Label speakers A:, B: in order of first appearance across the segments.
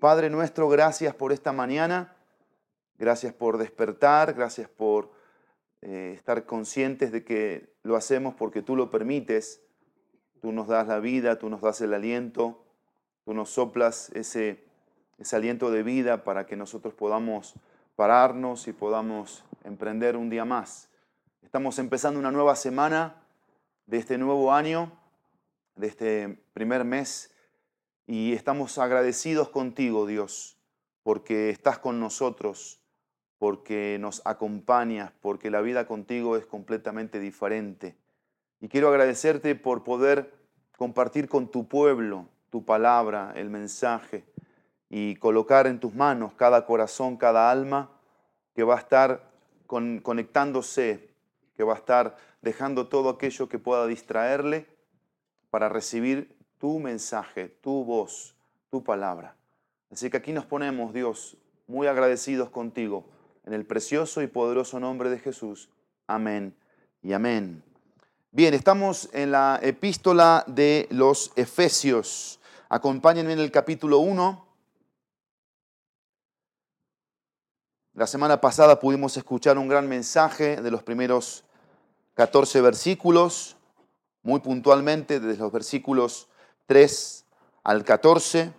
A: Padre nuestro, gracias por esta mañana, gracias por despertar, gracias por eh, estar conscientes de que lo hacemos porque tú lo permites, tú nos das la vida, tú nos das el aliento, tú nos soplas ese, ese aliento de vida para que nosotros podamos pararnos y podamos emprender un día más. Estamos empezando una nueva semana de este nuevo año, de este primer mes, y estamos agradecidos contigo, Dios, porque estás con nosotros, porque nos acompañas, porque la vida contigo es completamente diferente. Y quiero agradecerte por poder compartir con tu pueblo tu palabra, el mensaje, y colocar en tus manos cada corazón, cada alma que va a estar conectándose, que va a estar dejando todo aquello que pueda distraerle para recibir tu mensaje, tu voz, tu palabra. Así que aquí nos ponemos, Dios, muy agradecidos contigo, en el precioso y poderoso nombre de Jesús. Amén y amén. Bien, estamos en la epístola de los Efesios. Acompáñenme en el capítulo 1. La semana pasada pudimos escuchar un gran mensaje de los primeros 14 versículos, muy puntualmente desde los versículos 3 al 14.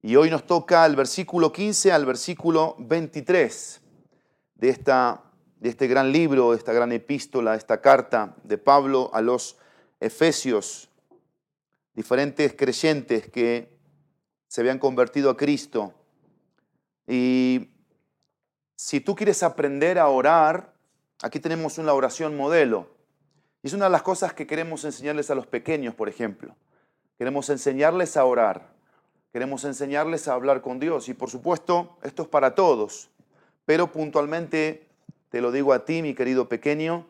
A: Y hoy nos toca el versículo 15 al versículo 23 de, esta, de este gran libro, esta gran epístola, esta carta de Pablo a los Efesios, diferentes creyentes que se habían convertido a Cristo y si tú quieres aprender a orar, aquí tenemos una oración modelo. Y es una de las cosas que queremos enseñarles a los pequeños, por ejemplo. Queremos enseñarles a orar. Queremos enseñarles a hablar con Dios. Y por supuesto, esto es para todos. Pero puntualmente te lo digo a ti, mi querido pequeño,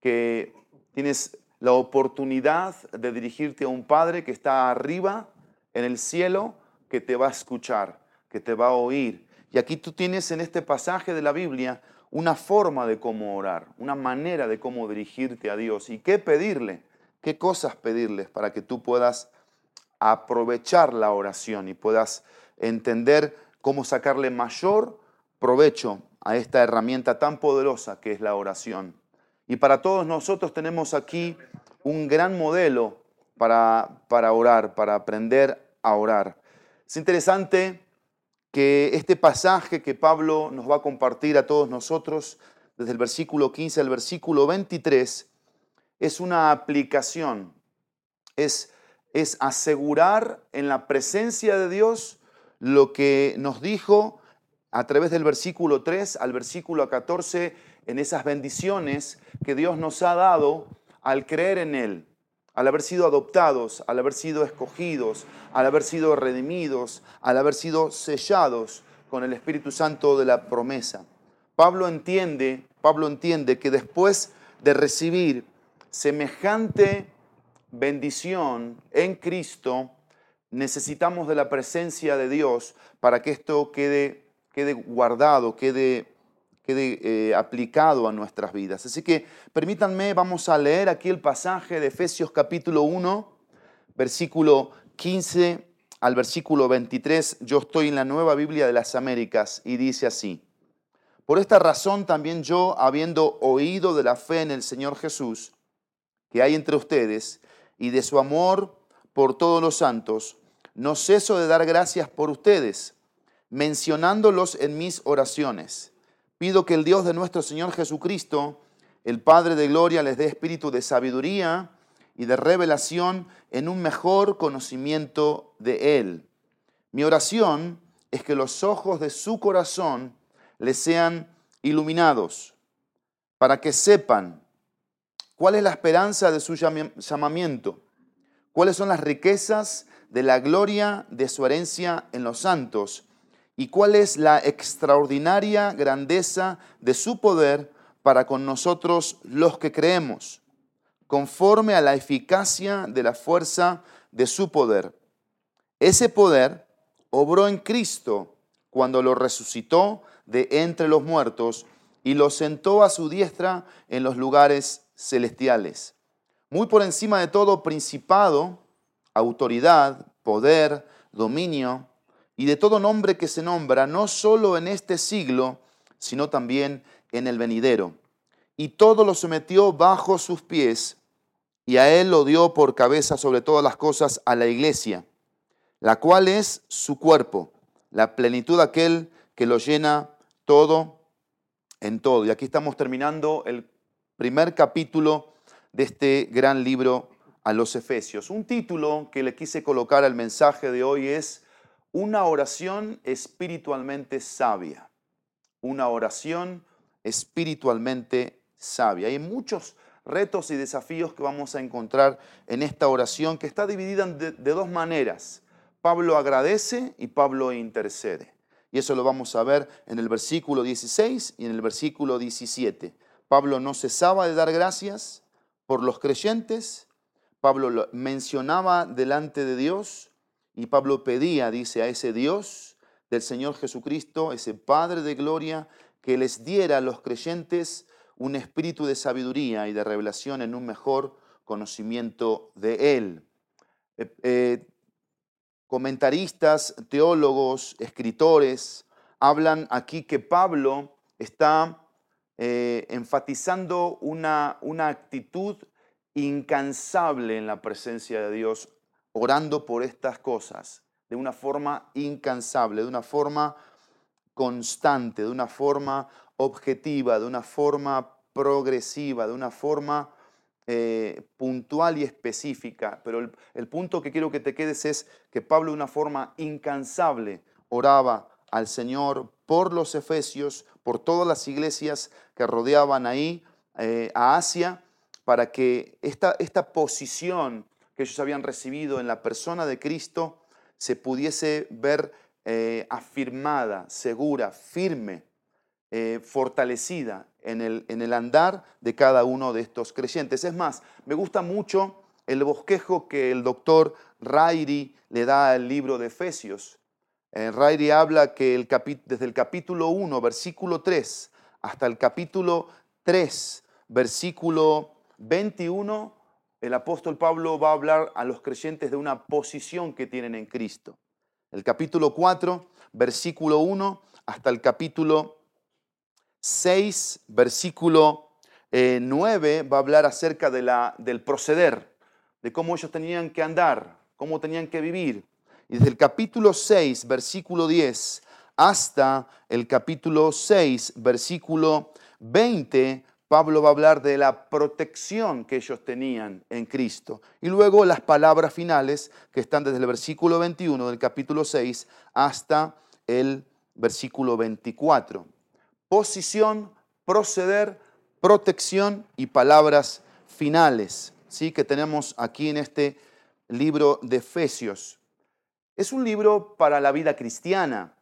A: que tienes la oportunidad de dirigirte a un Padre que está arriba en el cielo, que te va a escuchar que te va a oír. Y aquí tú tienes en este pasaje de la Biblia una forma de cómo orar, una manera de cómo dirigirte a Dios y qué pedirle, qué cosas pedirles para que tú puedas aprovechar la oración y puedas entender cómo sacarle mayor provecho a esta herramienta tan poderosa que es la oración. Y para todos nosotros tenemos aquí un gran modelo para, para orar, para aprender a orar. Es interesante que este pasaje que Pablo nos va a compartir a todos nosotros, desde el versículo 15 al versículo 23, es una aplicación, es, asegurar en la presencia de Dios lo que nos dijo a través del versículo 3 al versículo 14 en esas bendiciones que Dios nos ha dado al creer en Él al haber sido adoptados, al haber sido escogidos, al haber sido redimidos, al haber sido sellados con el Espíritu Santo de la promesa. Pablo entiende, Pablo entiende que después de recibir semejante bendición en Cristo, necesitamos de la presencia de Dios para que esto quede, quede guardado, quede quede eh, aplicado a nuestras vidas. Así que permítanme, vamos a leer aquí el pasaje de Efesios capítulo 1, versículo 15 al versículo 23. Yo estoy en la nueva Biblia de las Américas y dice así. Por esta razón también yo, habiendo oído de la fe en el Señor Jesús que hay entre ustedes y de su amor por todos los santos, no ceso de dar gracias por ustedes, mencionándolos en mis oraciones Pido que el Dios de nuestro Señor Jesucristo, el Padre de Gloria, les dé espíritu de sabiduría y de revelación en un mejor conocimiento de Él. Mi oración es que los ojos de su corazón les sean iluminados, para que sepan cuál es la esperanza de su llamamiento, cuáles son las riquezas de la gloria de su herencia en los santos y cuál es la extraordinaria grandeza de su poder para con nosotros los que creemos, conforme a la eficacia de la fuerza de su poder. Ese poder obró en Cristo cuando lo resucitó de entre los muertos y lo sentó a su diestra en los lugares celestiales, muy por encima de todo principado, autoridad, poder, dominio y de todo nombre que se nombra, no solo en este siglo, sino también en el venidero. Y todo lo sometió bajo sus pies, y a él lo dio por cabeza sobre todas las cosas a la iglesia, la cual es su cuerpo, la plenitud de aquel que lo llena todo en todo. Y aquí estamos terminando el primer capítulo de este gran libro a los Efesios. Un título que le quise colocar al mensaje de hoy es Una oración espiritualmente sabia. Una oración espiritualmente sabia. Hay muchos retos y desafíos que vamos a encontrar en esta oración que está dividida de, dos maneras. Pablo agradece y Pablo intercede. Y eso lo vamos a ver en el versículo 16 y en el versículo 17. Pablo no cesaba de dar gracias por los creyentes. Pablo lo mencionaba delante de Dios y Pablo pedía, dice, a ese Dios del Señor Jesucristo, ese Padre de gloria, que les diera a los creyentes un espíritu de sabiduría y de revelación en un mejor conocimiento de Él. Eh, eh, comentaristas, teólogos, escritores, hablan aquí que Pablo está eh, enfatizando una, una actitud incansable en la presencia de Dios, orando por estas cosas, de una forma incansable, de una forma constante, de una forma objetiva, de una forma progresiva, de una forma eh, puntual y específica, pero el, punto que quiero que te quedes es que Pablo de una forma incansable oraba al Señor por los efesios, por todas las iglesias que rodeaban ahí eh, a Asia, para que esta, esta posición que ellos habían recibido en la persona de Cristo se pudiese ver eh, afirmada, segura, firme, fortalecida en el, en el andar de cada uno de estos creyentes. Es más, me gusta mucho el bosquejo que el doctor Rairi le da al libro de Efesios. Eh, Rairi habla que el desde el capítulo 1, versículo 3, hasta el capítulo 3, versículo 21, el apóstol Pablo va a hablar a los creyentes de una posición que tienen en Cristo. El capítulo 4, versículo 1, hasta el capítulo 6, versículo 9, eh, va a hablar acerca de la, del proceder, de cómo ellos tenían que andar, cómo tenían que vivir. Y desde el capítulo 6, versículo 10, hasta el capítulo 6, versículo 20, Pablo va a hablar de la protección que ellos tenían en Cristo. Y luego las palabras finales que están desde el versículo 21 del capítulo 6 hasta el versículo 24 posición, proceder, protección y palabras finales, ¿sí? que tenemos aquí en este libro de Efesios. Es un libro para la vida cristiana,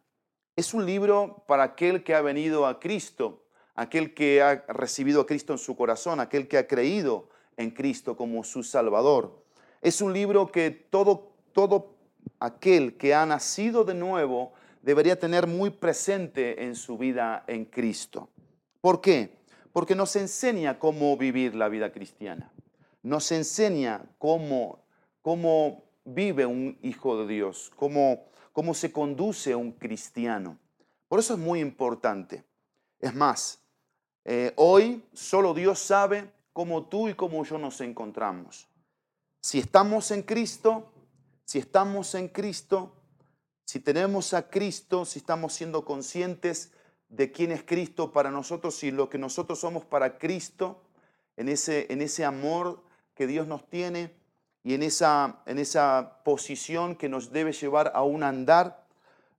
A: es un libro para aquel que ha venido a Cristo, aquel que ha recibido a Cristo en su corazón, aquel que ha creído en Cristo como su Salvador. Es un libro que todo, todo aquel que ha nacido de nuevo debería tener muy presente en su vida en Cristo. ¿Por qué? Porque nos enseña cómo vivir la vida cristiana. Nos enseña cómo, cómo vive un hijo de Dios, cómo, cómo se conduce un cristiano. Por eso es muy importante. Es más, eh, hoy solo Dios sabe cómo tú y cómo yo nos encontramos. Si estamos en Cristo, si estamos en Cristo, si tenemos a Cristo, si estamos siendo conscientes de quién es Cristo para nosotros y lo que nosotros somos para Cristo, en ese, en ese amor que Dios nos tiene y en esa, en esa posición que nos debe llevar a un andar,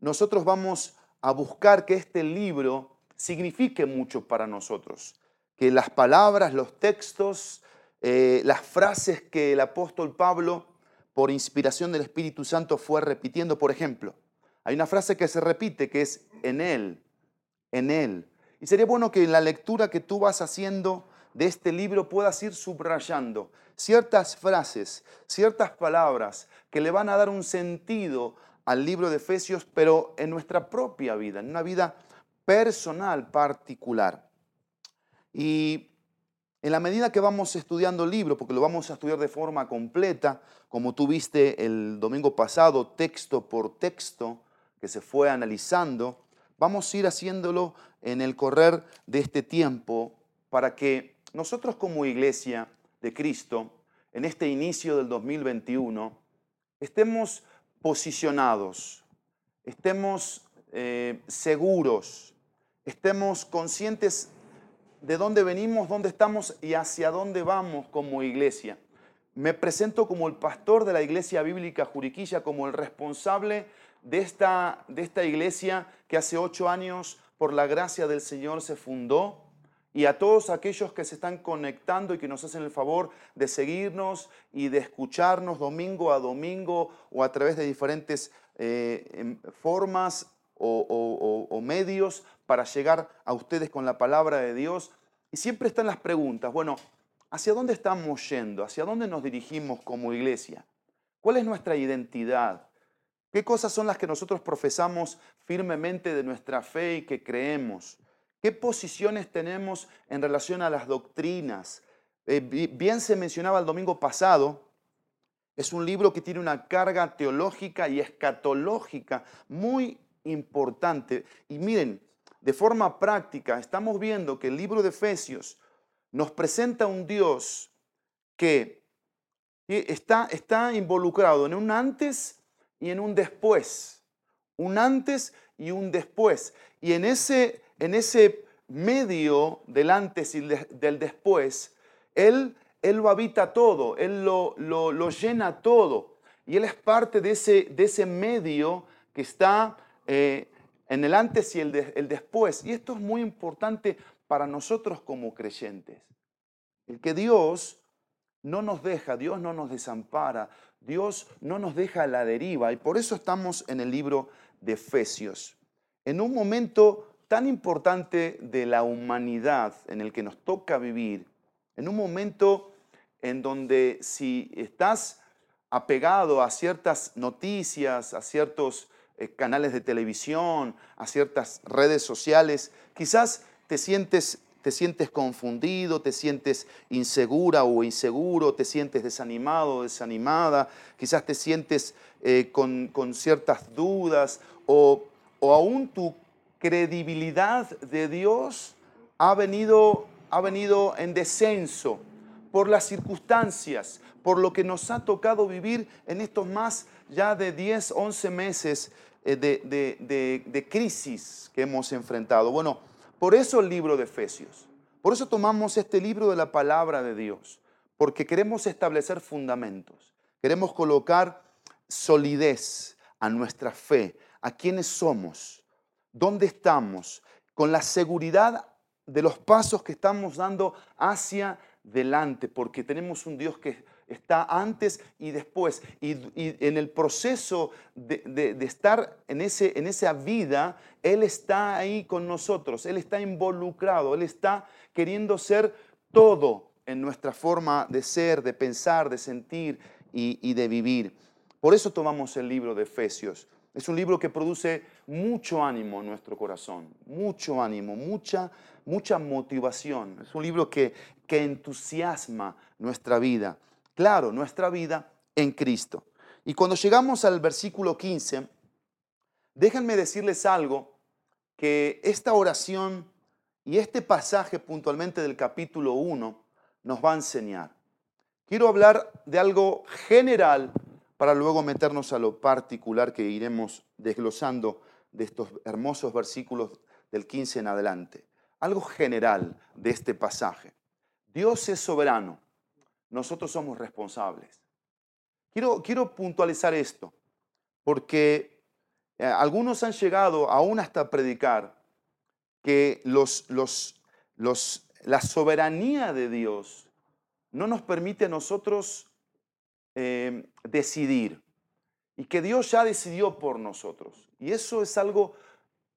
A: nosotros vamos a buscar que este libro signifique mucho para nosotros, que las palabras, los textos, eh, las frases que el apóstol Pablo, por inspiración del Espíritu Santo, fue repitiendo, por ejemplo, hay una frase que se repite que es en Él, en Él. Y sería bueno que en la lectura que tú vas haciendo de este libro puedas ir subrayando ciertas frases, ciertas palabras que le van a dar un sentido al libro de Efesios, pero en nuestra propia vida, en una vida personal particular. Y En la medida que vamos estudiando el libro, porque lo vamos a estudiar de forma completa, como tú viste el domingo pasado, texto por texto, que se fue analizando, vamos a ir haciéndolo en el correr de este tiempo para que nosotros como iglesia de Cristo, en este inicio del 2021, estemos posicionados, estemos eh, seguros, estemos conscientes de dónde venimos, dónde estamos y hacia dónde vamos como iglesia. Me presento como el pastor de la Iglesia Bíblica Juriquilla, como el responsable de esta, de esta iglesia que hace ocho años, por la gracia del Señor, se fundó. Y a todos aquellos que se están conectando y que nos hacen el favor de seguirnos y de escucharnos domingo a domingo o a través de diferentes eh, em, formas o, medios para llegar a ustedes con la palabra de Dios. Y siempre están las preguntas, bueno, ¿hacia dónde estamos yendo? ¿Hacia dónde nos dirigimos como iglesia? ¿Cuál es nuestra identidad? ¿Qué cosas son las que nosotros profesamos firmemente de nuestra fe y que creemos? ¿Qué posiciones tenemos en relación a las doctrinas? Eh, bien se mencionaba el domingo pasado, es un libro que tiene una carga teológica y escatológica muy importante. Y miren, de forma práctica, estamos viendo que el libro de Efesios nos presenta un Dios que está, está involucrado en un antes y en un después. Un antes y un después. Y en ese, en ese medio del antes y del después, Él, él lo habita todo, Él lo, lo, llena todo. Y Él es parte de ese, de ese medio que está eh, en el antes y el, después. Y esto es muy importante para nosotros como creyentes. El que Dios no nos deja, Dios no nos desampara, Dios no nos deja a la deriva. Y por eso estamos en el libro de Efesios. En un momento tan importante de la humanidad en el que nos toca vivir, en un momento en donde si estás apegado a ciertas noticias, a ciertos eh, canales de televisión, a ciertas redes sociales, quizás te sientes, te sientes confundido, te sientes insegura o inseguro, te sientes desanimado o desanimada, quizás te sientes eh, con, ciertas dudas o, o aún tu credibilidad de Dios ha venido, ha venido en descenso por las circunstancias, por lo que nos ha tocado vivir en estos más ya de 10, 11 meses eh, de, crisis que hemos enfrentado. Bueno, por eso el libro de Efesios. Por eso tomamos este libro de la palabra de Dios, porque queremos establecer fundamentos, queremos colocar solidez a nuestra fe, a quiénes somos, dónde estamos, con la seguridad de los pasos que estamos dando hacia delante, porque tenemos un Dios que está antes y después. Y, en el proceso de, estar en, ese, en esa vida, Él está ahí con nosotros, Él está involucrado, Él está queriendo ser todo en nuestra forma de ser, de pensar, de sentir y, y de vivir. Por eso tomamos el libro de Efesios. Es un libro que produce mucho ánimo en nuestro corazón, mucho ánimo, mucha, mucha motivación. Es un libro que, que entusiasma nuestra vida claro, nuestra vida en Cristo. Y cuando llegamos al versículo 15, déjenme decirles algo, que esta oración y este pasaje puntualmente del capítulo 1 nos va a enseñar. Quiero hablar de algo general para luego meternos a lo particular que iremos desglosando de estos hermosos versículos del 15 en adelante. Algo general de este pasaje. Dios es soberano nosotros somos responsables. Quiero, quiero puntualizar esto, porque eh, algunos han llegado aún hasta predicar que la soberanía de Dios no nos permite a nosotros eh, decidir y que Dios ya decidió por nosotros. Y eso es algo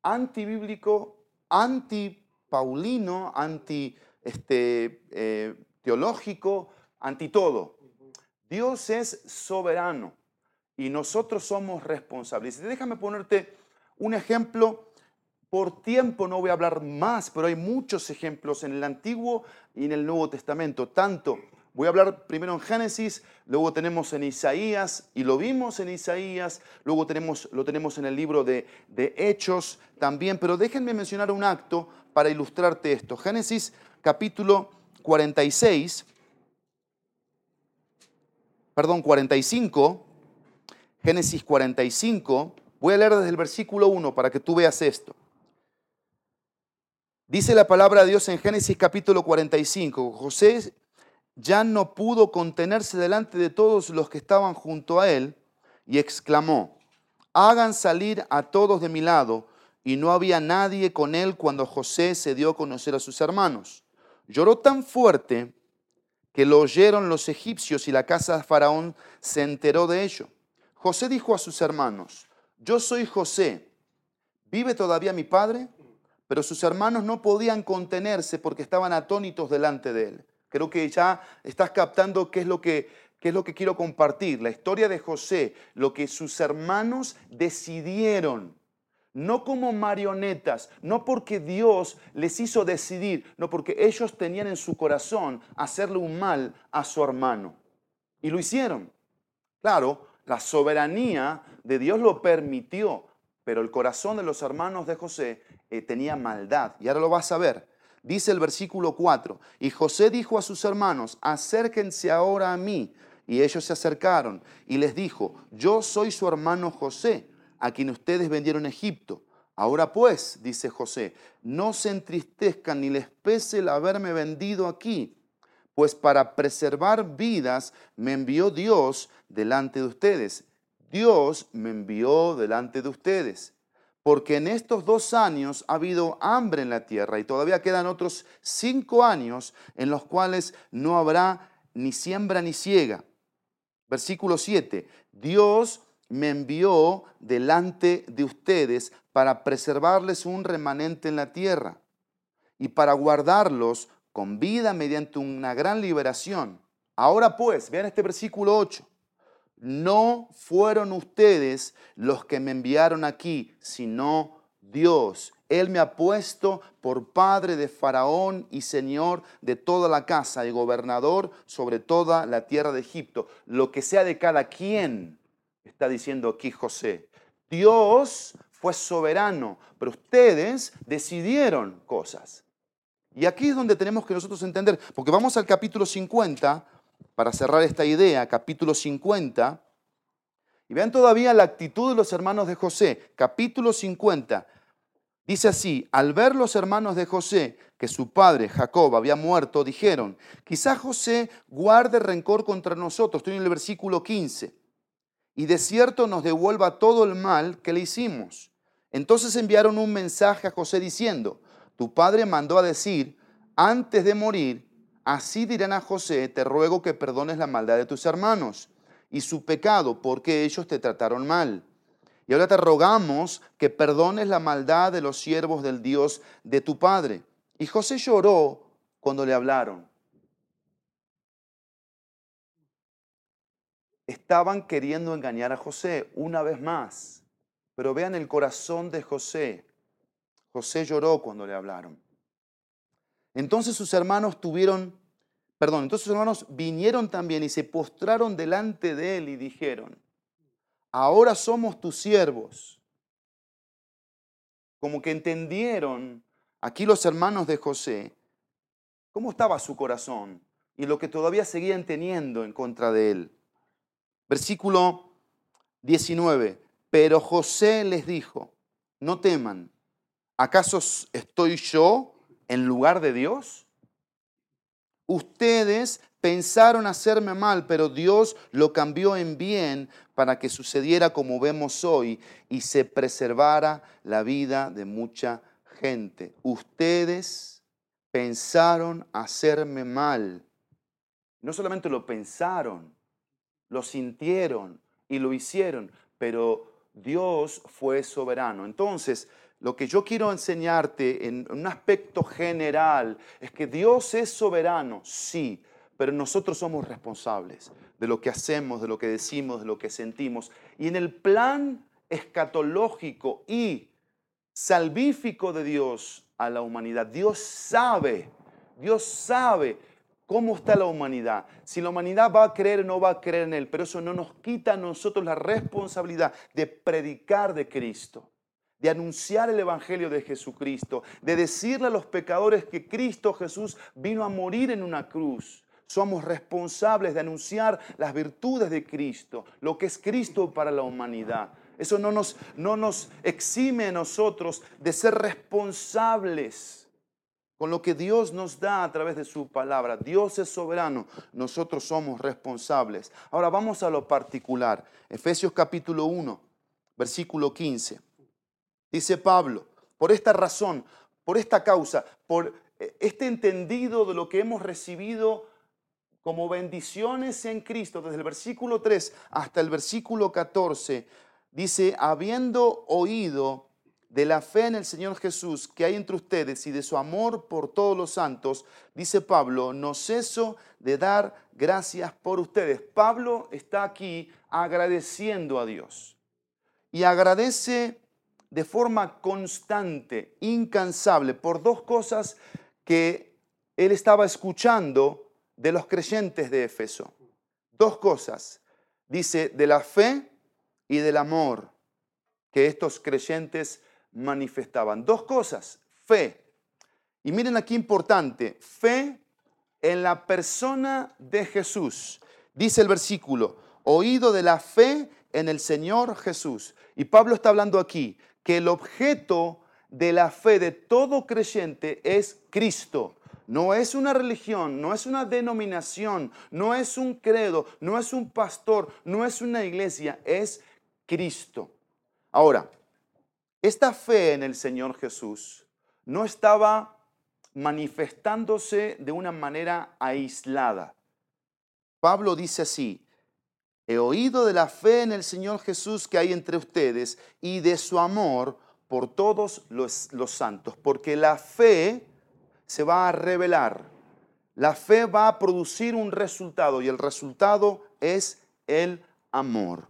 A: antibíblico, antipaulino, anti este, eh, teológico, ante todo. Dios es soberano y nosotros somos responsables. Déjame ponerte un ejemplo Por tiempo no voy a hablar más, pero hay muchos ejemplos en el Antiguo y en el Nuevo Testamento. Tanto, voy a hablar primero en Génesis, luego tenemos en Isaías, y lo vimos en Isaías, luego tenemos, lo tenemos en el libro de, de Hechos también, pero déjenme mencionar un acto para ilustrarte esto. Génesis capítulo 46, perdón, 45, Génesis 45, voy a leer desde el versículo 1 para que tú veas esto. Dice la palabra de Dios en Génesis capítulo 45, José ya no pudo contenerse delante de todos los que estaban junto a él y exclamó, hagan salir a todos de mi lado y no había nadie con él cuando José se dio a conocer a sus hermanos. Lloró tan fuerte que lo oyeron los egipcios y la casa de Faraón se enteró de ello. José dijo a sus hermanos, yo soy José, ¿vive todavía mi padre? Pero sus hermanos no podían contenerse porque estaban atónitos delante de él. Creo que ya estás captando qué es lo que, qué es lo que quiero compartir. La historia de José, lo que sus hermanos decidieron no como marionetas, no porque Dios les hizo decidir, no porque ellos tenían en su corazón hacerle un mal a su hermano. Y lo hicieron. Claro, la soberanía de Dios lo permitió, pero el corazón de los hermanos de José eh, tenía maldad. Y ahora lo vas a ver. Dice el versículo 4, y José dijo a sus hermanos, acérquense ahora a mí. Y ellos se acercaron y les dijo, yo soy su hermano José a quien ustedes vendieron a Egipto. Ahora pues, dice José, no se entristezcan ni les pese el haberme vendido aquí, pues para preservar vidas me envió Dios delante de ustedes. Dios me envió delante de ustedes, porque en estos dos años ha habido hambre en la tierra y todavía quedan otros cinco años en los cuales no habrá ni siembra ni ciega. Versículo 7. Dios me envió delante de ustedes para preservarles un remanente en la tierra y para guardarlos con vida mediante una gran liberación. Ahora pues, vean este versículo 8. No fueron ustedes los que me enviaron aquí, sino Dios. Él me ha puesto por padre de Faraón y señor de toda la casa y gobernador sobre toda la tierra de Egipto. Lo que sea de cada quien está diciendo aquí José. Dios fue soberano, pero ustedes decidieron cosas. Y aquí es donde tenemos que nosotros entender, porque vamos al capítulo 50, para cerrar esta idea, capítulo 50, y vean todavía la actitud de los hermanos de José, capítulo 50. Dice así, al ver los hermanos de José que su padre Jacob había muerto, dijeron, quizá José guarde rencor contra nosotros. Estoy en el versículo 15 y de cierto nos devuelva todo el mal que le hicimos. Entonces enviaron un mensaje a José diciendo, tu padre mandó a decir, antes de morir, así dirán a José, te ruego que perdones la maldad de tus hermanos y su pecado, porque ellos te trataron mal. Y ahora te rogamos que perdones la maldad de los siervos del Dios de tu padre. Y José lloró cuando le hablaron. Estaban queriendo engañar a José una vez más. Pero vean el corazón de José. José lloró cuando le hablaron. Entonces sus hermanos tuvieron, perdón, entonces sus hermanos vinieron también y se postraron delante de él y dijeron, ahora somos tus siervos. Como que entendieron aquí los hermanos de José cómo estaba su corazón y lo que todavía seguían teniendo en contra de él. Versículo 19. Pero José les dijo, no teman, ¿acaso estoy yo en lugar de Dios? Ustedes pensaron hacerme mal, pero Dios lo cambió en bien para que sucediera como vemos hoy y se preservara la vida de mucha gente. Ustedes pensaron hacerme mal. No solamente lo pensaron, lo sintieron y lo hicieron, pero Dios fue soberano. Entonces, lo que yo quiero enseñarte en un aspecto general es que Dios es soberano, sí, pero nosotros somos responsables de lo que hacemos, de lo que decimos, de lo que sentimos. Y en el plan escatológico y salvífico de Dios a la humanidad. Dios sabe, Dios sabe cómo está la humanidad. Si la humanidad va a creer o no va a creer en Él, pero eso no nos quita a nosotros la responsabilidad de predicar de Cristo de anunciar el Evangelio de Jesucristo, de decirle a los pecadores que Cristo Jesús vino a morir en una cruz. Somos responsables de anunciar las virtudes de Cristo, lo que es Cristo para la humanidad. Eso no nos, no nos exime a nosotros de ser responsables con lo que Dios nos da a través de su palabra. Dios es soberano, nosotros somos responsables. Ahora vamos a lo particular. Efesios capítulo 1, versículo 15. Dice Pablo, por esta razón, por esta causa, por eh, este entendido de lo que hemos recibido como bendiciones en Cristo, desde el versículo 3 hasta el versículo 14, dice, habiendo oído de la fe en el Señor Jesús que hay entre ustedes y de su amor por todos los santos, dice Pablo, no ceso de dar gracias por ustedes. Pablo está aquí agradeciendo a Dios y agradece de forma constante, incansable, por dos cosas que él estaba escuchando de los creyentes de Éfeso. Dos cosas. Dice, de la fe y del amor que estos creyentes manifestaban. Dos cosas. Fe. Y miren aquí importante, fe en la persona de Jesús. Dice el versículo, oído de la fe en el Señor Jesús. Y Pablo está hablando aquí que el objeto de la fe de todo creyente es Cristo. No es una religión, no es una denominación, no es un credo, no es un pastor, no es una iglesia, es Cristo. Ahora, esta fe en el Señor Jesús no estaba manifestándose de una manera aislada. Pablo dice así, He oído de la fe en el Señor Jesús que hay entre ustedes y de su amor por todos los, santos, porque la fe se va a revelar, la fe va a producir un resultado y el resultado es el amor.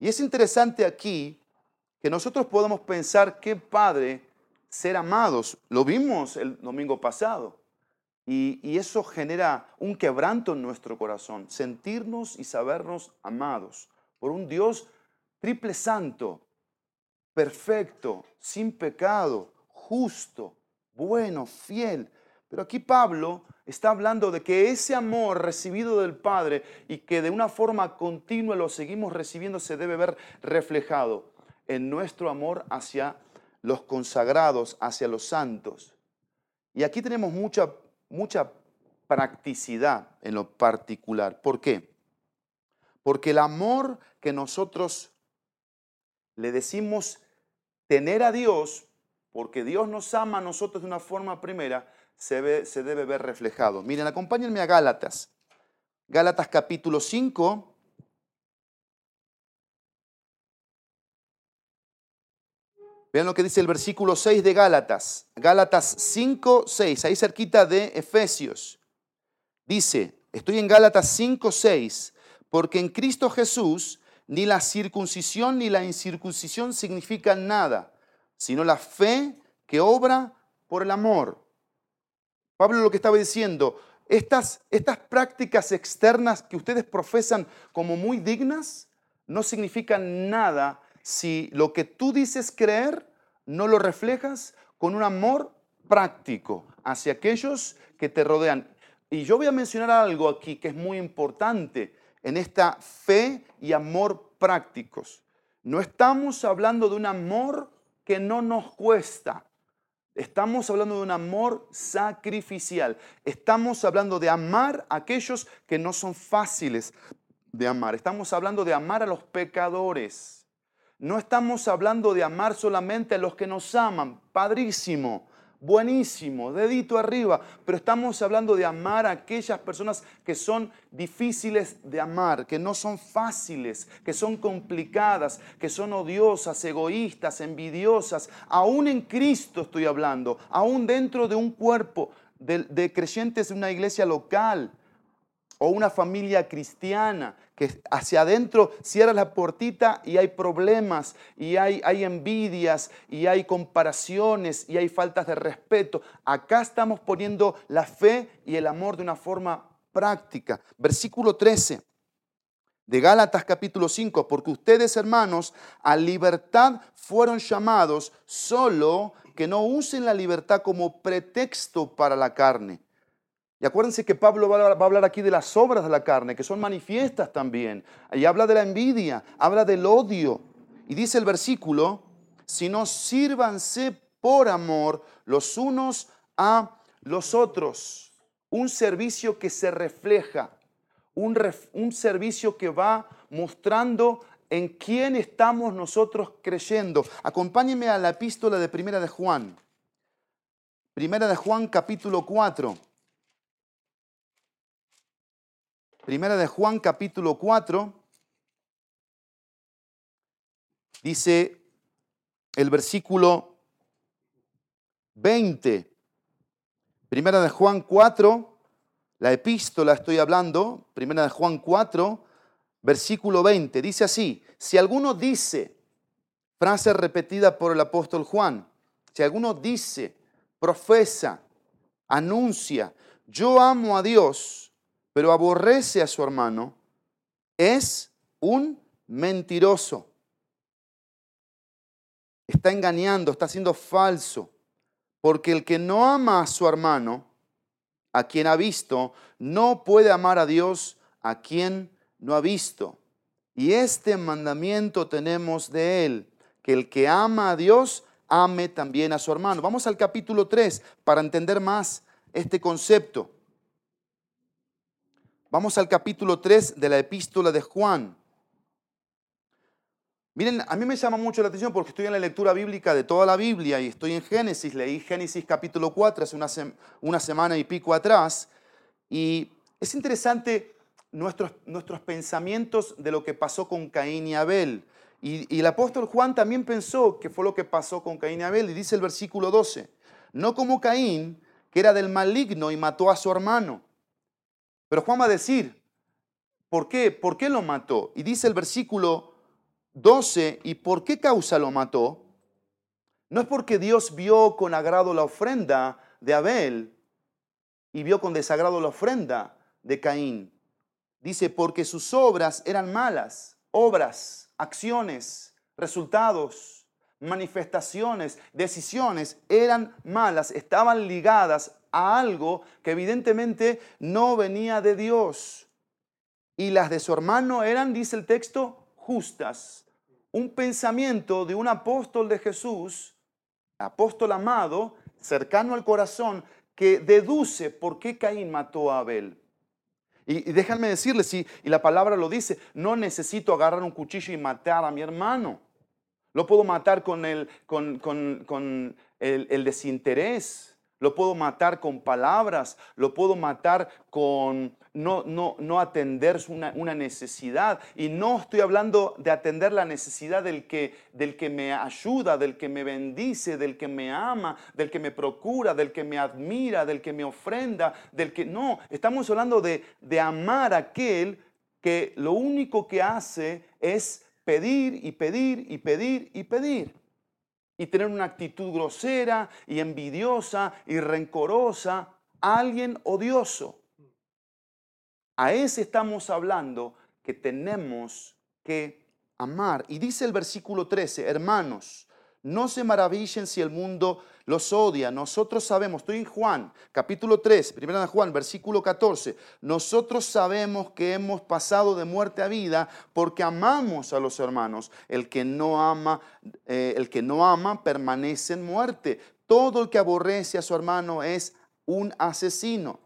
A: Y es interesante aquí que nosotros podamos pensar qué padre ser amados. Lo vimos el domingo pasado. Y, eso genera un quebranto en nuestro corazón, sentirnos y sabernos amados por un Dios triple santo, perfecto, sin pecado, justo, bueno, fiel. Pero aquí Pablo está hablando de que ese amor recibido del Padre y que de una forma continua lo seguimos recibiendo se debe ver reflejado en nuestro amor hacia los consagrados, hacia los santos. Y aquí tenemos mucha mucha practicidad en lo particular. ¿Por qué? Porque el amor que nosotros le decimos tener a Dios, porque Dios nos ama a nosotros de una forma primera, se, se debe ver reflejado. Miren, acompáñenme a Gálatas. Gálatas capítulo 5, Vean lo que dice el versículo 6 de Gálatas. Gálatas 5, 6, ahí cerquita de Efesios. Dice, estoy en Gálatas 5, 6, porque en Cristo Jesús ni la circuncisión ni la incircuncisión significan nada, sino la fe que obra por el amor. Pablo lo que estaba diciendo, estas, estas prácticas externas que ustedes profesan como muy dignas, no significan nada si lo que tú dices creer no lo reflejas con un amor práctico hacia aquellos que te rodean. Y yo voy a mencionar algo aquí que es muy importante en esta fe y amor prácticos. No estamos hablando de un amor que no nos cuesta. Estamos hablando de un amor sacrificial. Estamos hablando de amar a aquellos que no son fáciles de amar. Estamos hablando de amar a los pecadores. No estamos hablando de amar solamente a los que nos aman, padrísimo, buenísimo, dedito arriba, pero estamos hablando de amar a aquellas personas que son difíciles de amar, que no son fáciles, que son complicadas, que son odiosas, egoístas, envidiosas. Aún en Cristo estoy hablando, aún dentro de un cuerpo de, creyentes de una iglesia local o una familia cristiana que hacia adentro cierra la puertita y hay problemas y hay, envidias y hay comparaciones y hay faltas de respeto. Acá estamos poniendo la fe y el amor de una forma práctica. Versículo 13 de Gálatas capítulo 5, porque ustedes hermanos a libertad fueron llamados, solo que no usen la libertad como pretexto para la carne y acuérdense que Pablo va a hablar aquí de las obras de la carne, que son manifiestas también. Y habla de la envidia, habla del odio. Y dice el versículo, si no sírvanse por amor los unos a los otros. Un servicio que se refleja, un, un servicio que va mostrando en quién estamos nosotros creyendo. Acompáñenme a la epístola de Primera de Juan. Primera de Juan capítulo 4. Primera de Juan capítulo 4, dice el versículo 20. Primera de Juan 4, la epístola estoy hablando, primera de Juan 4, versículo 20. Dice así, si alguno dice, frase repetida por el apóstol Juan, si alguno dice, profesa, anuncia, yo amo a Dios, pero aborrece a su hermano, es un mentiroso. Está engañando, está siendo falso. Porque el que no ama a su hermano, a quien ha visto, no puede amar a Dios a quien no ha visto. Y este mandamiento tenemos de él, que el que ama a Dios, ame también a su hermano. Vamos al capítulo 3 para entender más este concepto. Vamos al capítulo 3 de la epístola de Juan. Miren, a mí me llama mucho la atención porque estoy en la lectura bíblica de toda la Biblia y estoy en Génesis, leí Génesis capítulo 4 hace una, semana y pico atrás, y es interesante nuestros, nuestros pensamientos de lo que pasó con Caín y Abel. Y, y el apóstol Juan también pensó que fue lo que pasó con Caín y Abel, y dice el versículo 12, no como Caín, que era del maligno y mató a su hermano. Pero Juan va a decir, ¿por qué? ¿Por qué lo mató? Y dice el versículo 12, ¿y por qué causa lo mató? No es porque Dios vio con agrado la ofrenda de Abel y vio con desagrado la ofrenda de Caín. Dice, porque sus obras eran malas, obras, acciones, resultados, manifestaciones, decisiones eran malas, estaban ligadas a algo que evidentemente no venía de Dios. Y las de su hermano eran, dice el texto, justas. Un pensamiento de un apóstol de Jesús, apóstol amado, cercano al corazón, que deduce por qué Caín mató a Abel. Y, déjenme decirles, y, la palabra lo dice, no necesito agarrar un cuchillo y matar a mi hermano. Lo puedo matar con el desinterés lo puedo matar con palabras, lo puedo matar con no, no, no atender una, necesidad. Y no estoy hablando de atender la necesidad del que, del que me ayuda, del que me bendice, del que me ama, del que me procura, del que me admira, del que me ofrenda, del que... No, estamos hablando de, de amar a aquel que lo único que hace es pedir y pedir y pedir y pedir y tener una actitud grosera y envidiosa y rencorosa, alguien odioso. A ese estamos hablando que tenemos que amar. Y dice el versículo 13, hermanos, no se maravillen si el mundo los odia. Nosotros sabemos, estoy en Juan, capítulo 3, primera de Juan, versículo 14. Nosotros sabemos que hemos pasado de muerte a vida porque amamos a los hermanos. El que no ama, eh, el que no ama permanece en muerte. Todo el que aborrece a su hermano es un asesino.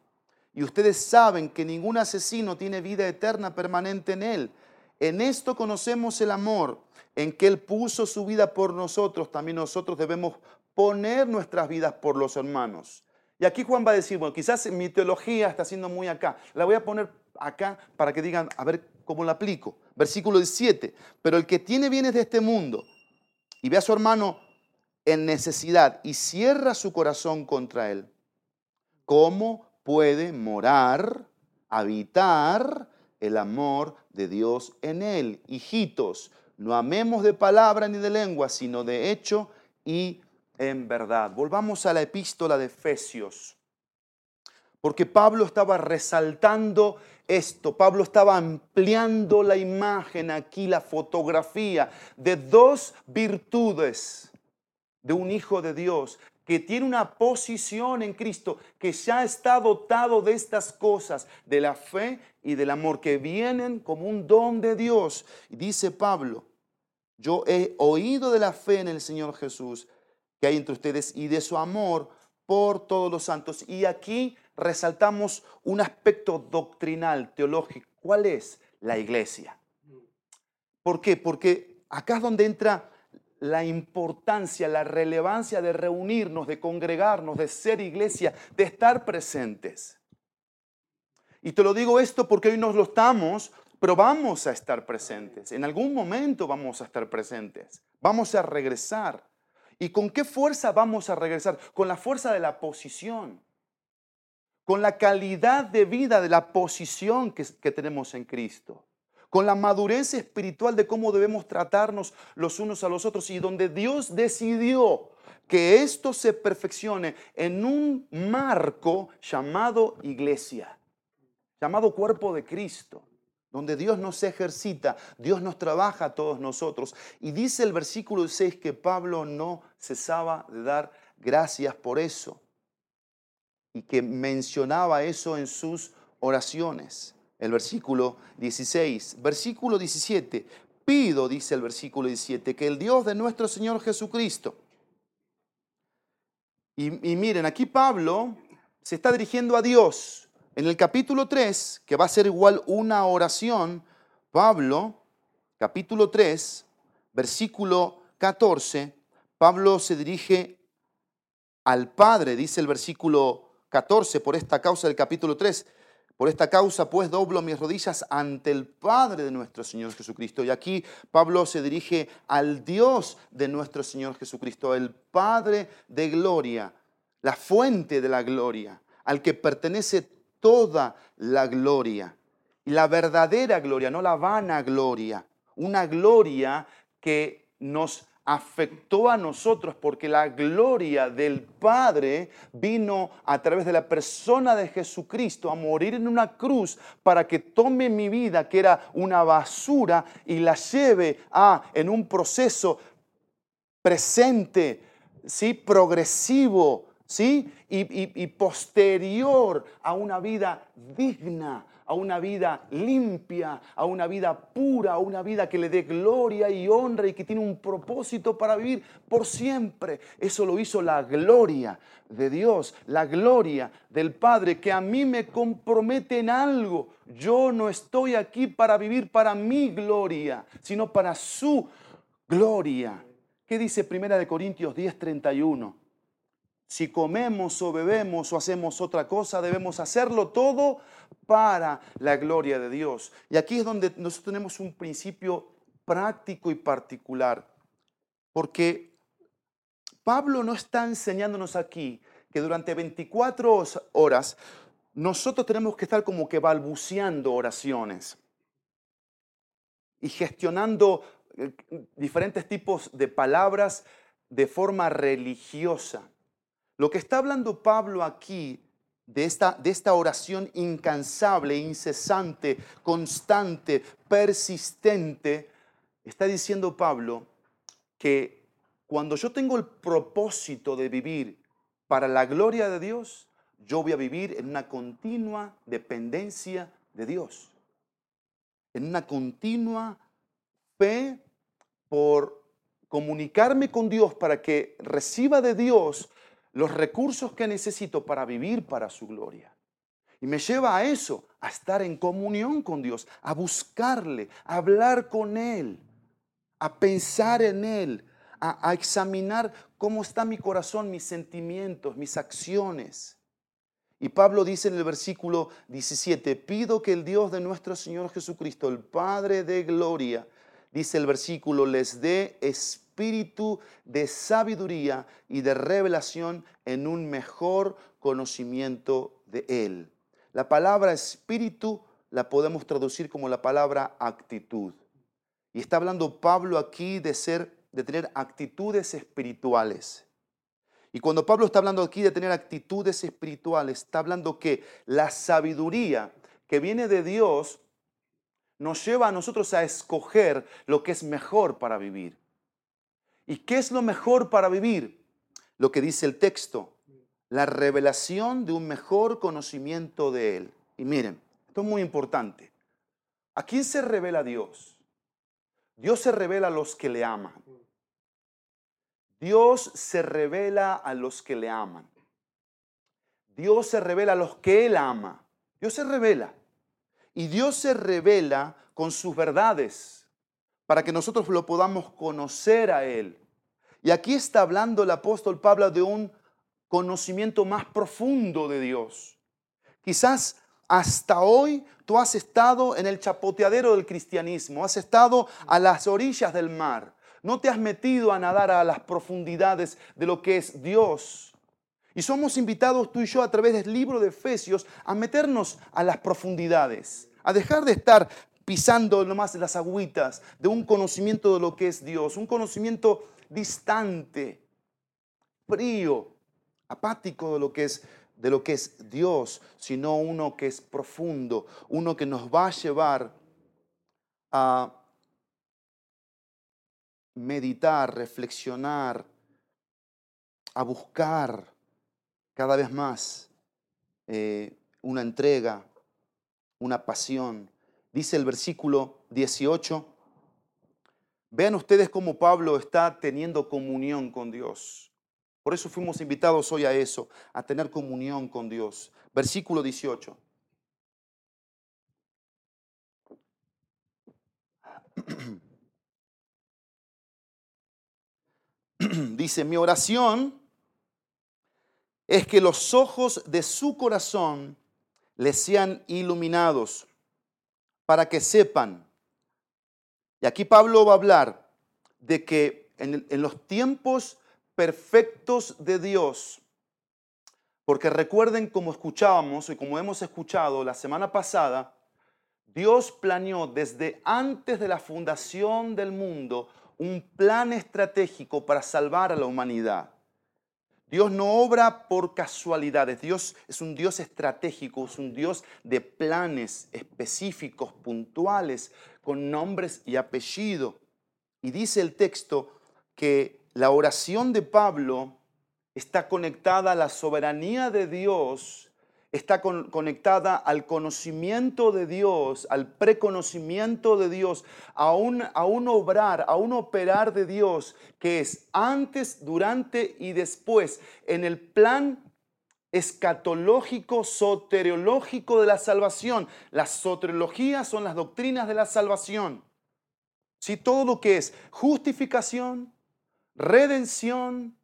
A: Y ustedes saben que ningún asesino tiene vida eterna permanente en él. En esto conocemos el amor, en que Él puso su vida por nosotros, también nosotros debemos poner nuestras vidas por los hermanos. Y aquí Juan va a decir, bueno, quizás mi teología está siendo muy acá. La voy a poner acá para que digan, a ver cómo la aplico. Versículo 17. Pero el que tiene bienes de este mundo y ve a su hermano en necesidad y cierra su corazón contra él, ¿cómo puede morar habitar el amor de Dios en él. Hijitos, no amemos de palabra ni de lengua, sino de hecho y en verdad. Volvamos a la epístola de Efesios, porque Pablo estaba resaltando esto, Pablo estaba ampliando la imagen aquí, la fotografía de dos virtudes de un hijo de Dios que tiene una posición en Cristo, que ya está dotado de estas cosas, de la fe y del amor, que vienen como un don de Dios. Y dice Pablo, yo he oído de la fe en el Señor Jesús que hay entre ustedes y de su amor por todos los santos. Y aquí resaltamos un aspecto doctrinal, teológico. ¿Cuál es? La iglesia. ¿Por qué? Porque acá es donde entra la importancia, la relevancia de reunirnos, de congregarnos, de ser iglesia, de estar presentes. Y te lo digo esto porque hoy nos lo estamos, pero vamos a estar presentes. En algún momento vamos a estar presentes. Vamos a regresar. ¿Y con qué fuerza vamos a regresar? Con la fuerza de la posición. Con la calidad de vida de la posición que, que tenemos en Cristo con la madurez espiritual de cómo debemos tratarnos los unos a los otros y donde Dios decidió que esto se perfeccione en un marco llamado iglesia, llamado cuerpo de Cristo, donde Dios nos ejercita, Dios nos trabaja a todos nosotros. Y dice el versículo 6 que Pablo no cesaba de dar gracias por eso y que mencionaba eso en sus oraciones el versículo 16. Versículo 17. Pido, dice el versículo 17, que el Dios de nuestro Señor Jesucristo. Y, miren, aquí Pablo se está dirigiendo a Dios. En el capítulo 3, que va a ser igual una oración, Pablo, capítulo 3, versículo 14, Pablo se dirige al Padre, dice el versículo 14, por esta causa del capítulo 3, por esta causa, pues, doblo mis rodillas ante el Padre de nuestro Señor Jesucristo. Y aquí Pablo se dirige al Dios de nuestro Señor Jesucristo, el Padre de gloria, la fuente de la gloria, al que pertenece toda la gloria. Y la verdadera gloria, no la vana gloria, una gloria que nos afectó a nosotros porque la gloria del Padre vino a través de la persona de Jesucristo a morir en una cruz para que tome mi vida, que era una basura, y la lleve a, en un proceso presente, ¿sí? progresivo, ¿sí? y, y posterior a una vida digna a una vida limpia, a una vida pura, a una vida que le dé gloria y honra y que tiene un propósito para vivir por siempre. Eso lo hizo la gloria de Dios, la gloria del Padre, que a mí me compromete en algo. Yo no estoy aquí para vivir para mi gloria, sino para su gloria. ¿Qué dice Primera de Corintios 10:31? Si comemos o bebemos o hacemos otra cosa, debemos hacerlo todo para la gloria de Dios. Y aquí es donde nosotros tenemos un principio práctico y particular, porque Pablo no está enseñándonos aquí que durante 24 horas nosotros tenemos que estar como que balbuceando oraciones y gestionando eh, diferentes tipos de palabras de forma religiosa. Lo que está hablando Pablo aquí de esta, de esta oración incansable, incesante, constante, persistente, está diciendo Pablo que cuando yo tengo el propósito de vivir para la gloria de Dios, yo voy a vivir en una continua dependencia de Dios, en una continua fe por comunicarme con Dios para que reciba de Dios los recursos que necesito para vivir para su gloria. Y me lleva a eso, a estar en comunión con Dios, a buscarle, a hablar con Él, a pensar en Él, a, examinar cómo está mi corazón, mis sentimientos, mis acciones. Y Pablo dice en el versículo 17, pido que el Dios de nuestro Señor Jesucristo, el Padre de Gloria, dice el versículo, les dé espíritu espíritu de sabiduría y de revelación en un mejor conocimiento de Él. La palabra espíritu la podemos traducir como la palabra actitud. Y está hablando Pablo aquí de ser de tener actitudes espirituales. Y cuando Pablo está hablando aquí de tener actitudes espirituales, está hablando que la sabiduría que viene de Dios nos lleva a nosotros a escoger lo que es mejor para vivir. ¿Y qué es lo mejor para vivir? Lo que dice el texto, la revelación de un mejor conocimiento de Él. Y miren, esto es muy importante. ¿A quién se revela Dios? Dios se revela a los que le aman. Dios se revela a los que le aman. Dios se revela a los que Él ama. Dios se revela. Y Dios se revela con sus verdades para que nosotros lo podamos conocer a Él. Y aquí está hablando el apóstol Pablo de un conocimiento más profundo de Dios. Quizás hasta hoy tú has estado en el chapoteadero del cristianismo, has estado a las orillas del mar, no te has metido a nadar a las profundidades de lo que es Dios. Y somos invitados tú y yo a través del libro de Efesios a meternos a las profundidades, a dejar de estar pisando nomás las agüitas de un conocimiento de lo que es Dios, un conocimiento distante, frío, apático de lo que es de lo que es Dios, sino uno que es profundo, uno que nos va a llevar a meditar, reflexionar, a buscar cada vez más eh, una entrega, una pasión. Dice el versículo 18, vean ustedes cómo Pablo está teniendo comunión con Dios. Por eso fuimos invitados hoy a eso, a tener comunión con Dios. Versículo 18. Dice, mi oración es que los ojos de su corazón le sean iluminados para que sepan. Y aquí Pablo va a hablar de que en, los tiempos perfectos de Dios. Porque recuerden como escuchábamos y como hemos escuchado la semana pasada, Dios planeó desde antes de la fundación del mundo un plan estratégico para salvar a la humanidad. Dios no obra por casualidades, Dios es un Dios estratégico, es un Dios de planes específicos, puntuales, con nombres y apellido. Y dice el texto que la oración de Pablo está conectada a la soberanía de Dios, está conectada al conocimiento de Dios, al preconocimiento de Dios, a un, a un obrar, a un operar de Dios que es antes, durante y después en el plan escatológico, soteriológico de la salvación. Las soteriologías son las doctrinas de la salvación. Si todo lo que es justificación, redención,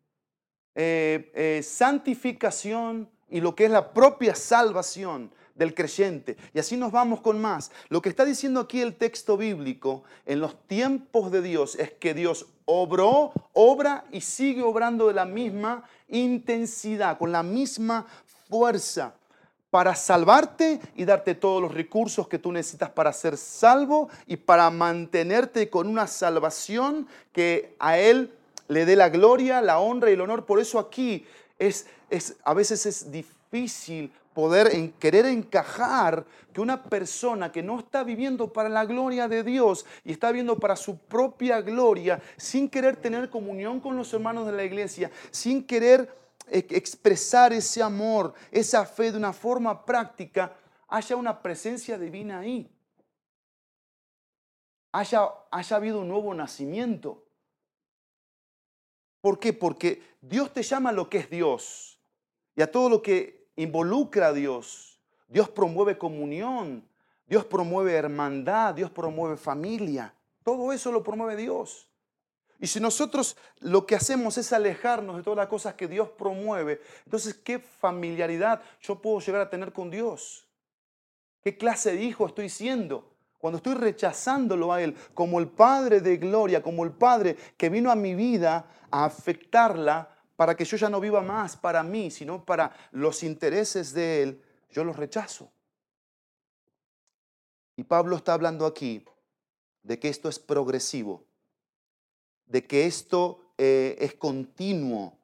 A: eh, eh, santificación y lo que es la propia salvación del creyente. Y así nos vamos con más. Lo que está diciendo aquí el texto bíblico en los tiempos de Dios es que Dios obró, obra y sigue obrando de la misma intensidad, con la misma fuerza para salvarte y darte todos los recursos que tú necesitas para ser salvo y para mantenerte con una salvación que a Él le dé la gloria, la honra y el honor. Por eso aquí es, es a veces es difícil poder querer encajar que una persona que no está viviendo para la gloria de Dios y está viviendo para su propia gloria, sin querer tener comunión con los hermanos de la iglesia, sin querer expresar ese amor, esa fe de una forma práctica, haya una presencia divina ahí. Haya, haya habido un nuevo nacimiento. ¿Por qué? Porque Dios te llama a lo que es Dios y a todo lo que involucra a Dios. Dios promueve comunión, Dios promueve hermandad, Dios promueve familia. Todo eso lo promueve Dios. Y si nosotros lo que hacemos es alejarnos de todas las cosas que Dios promueve, entonces ¿qué familiaridad yo puedo llegar a tener con Dios? ¿Qué clase de hijo estoy siendo? Cuando estoy rechazándolo a Él como el Padre de gloria, como el Padre que vino a mi vida a afectarla para que yo ya no viva más para mí, sino para los intereses de Él, yo los rechazo. Y Pablo está hablando aquí de que esto es progresivo, de que esto eh, es continuo.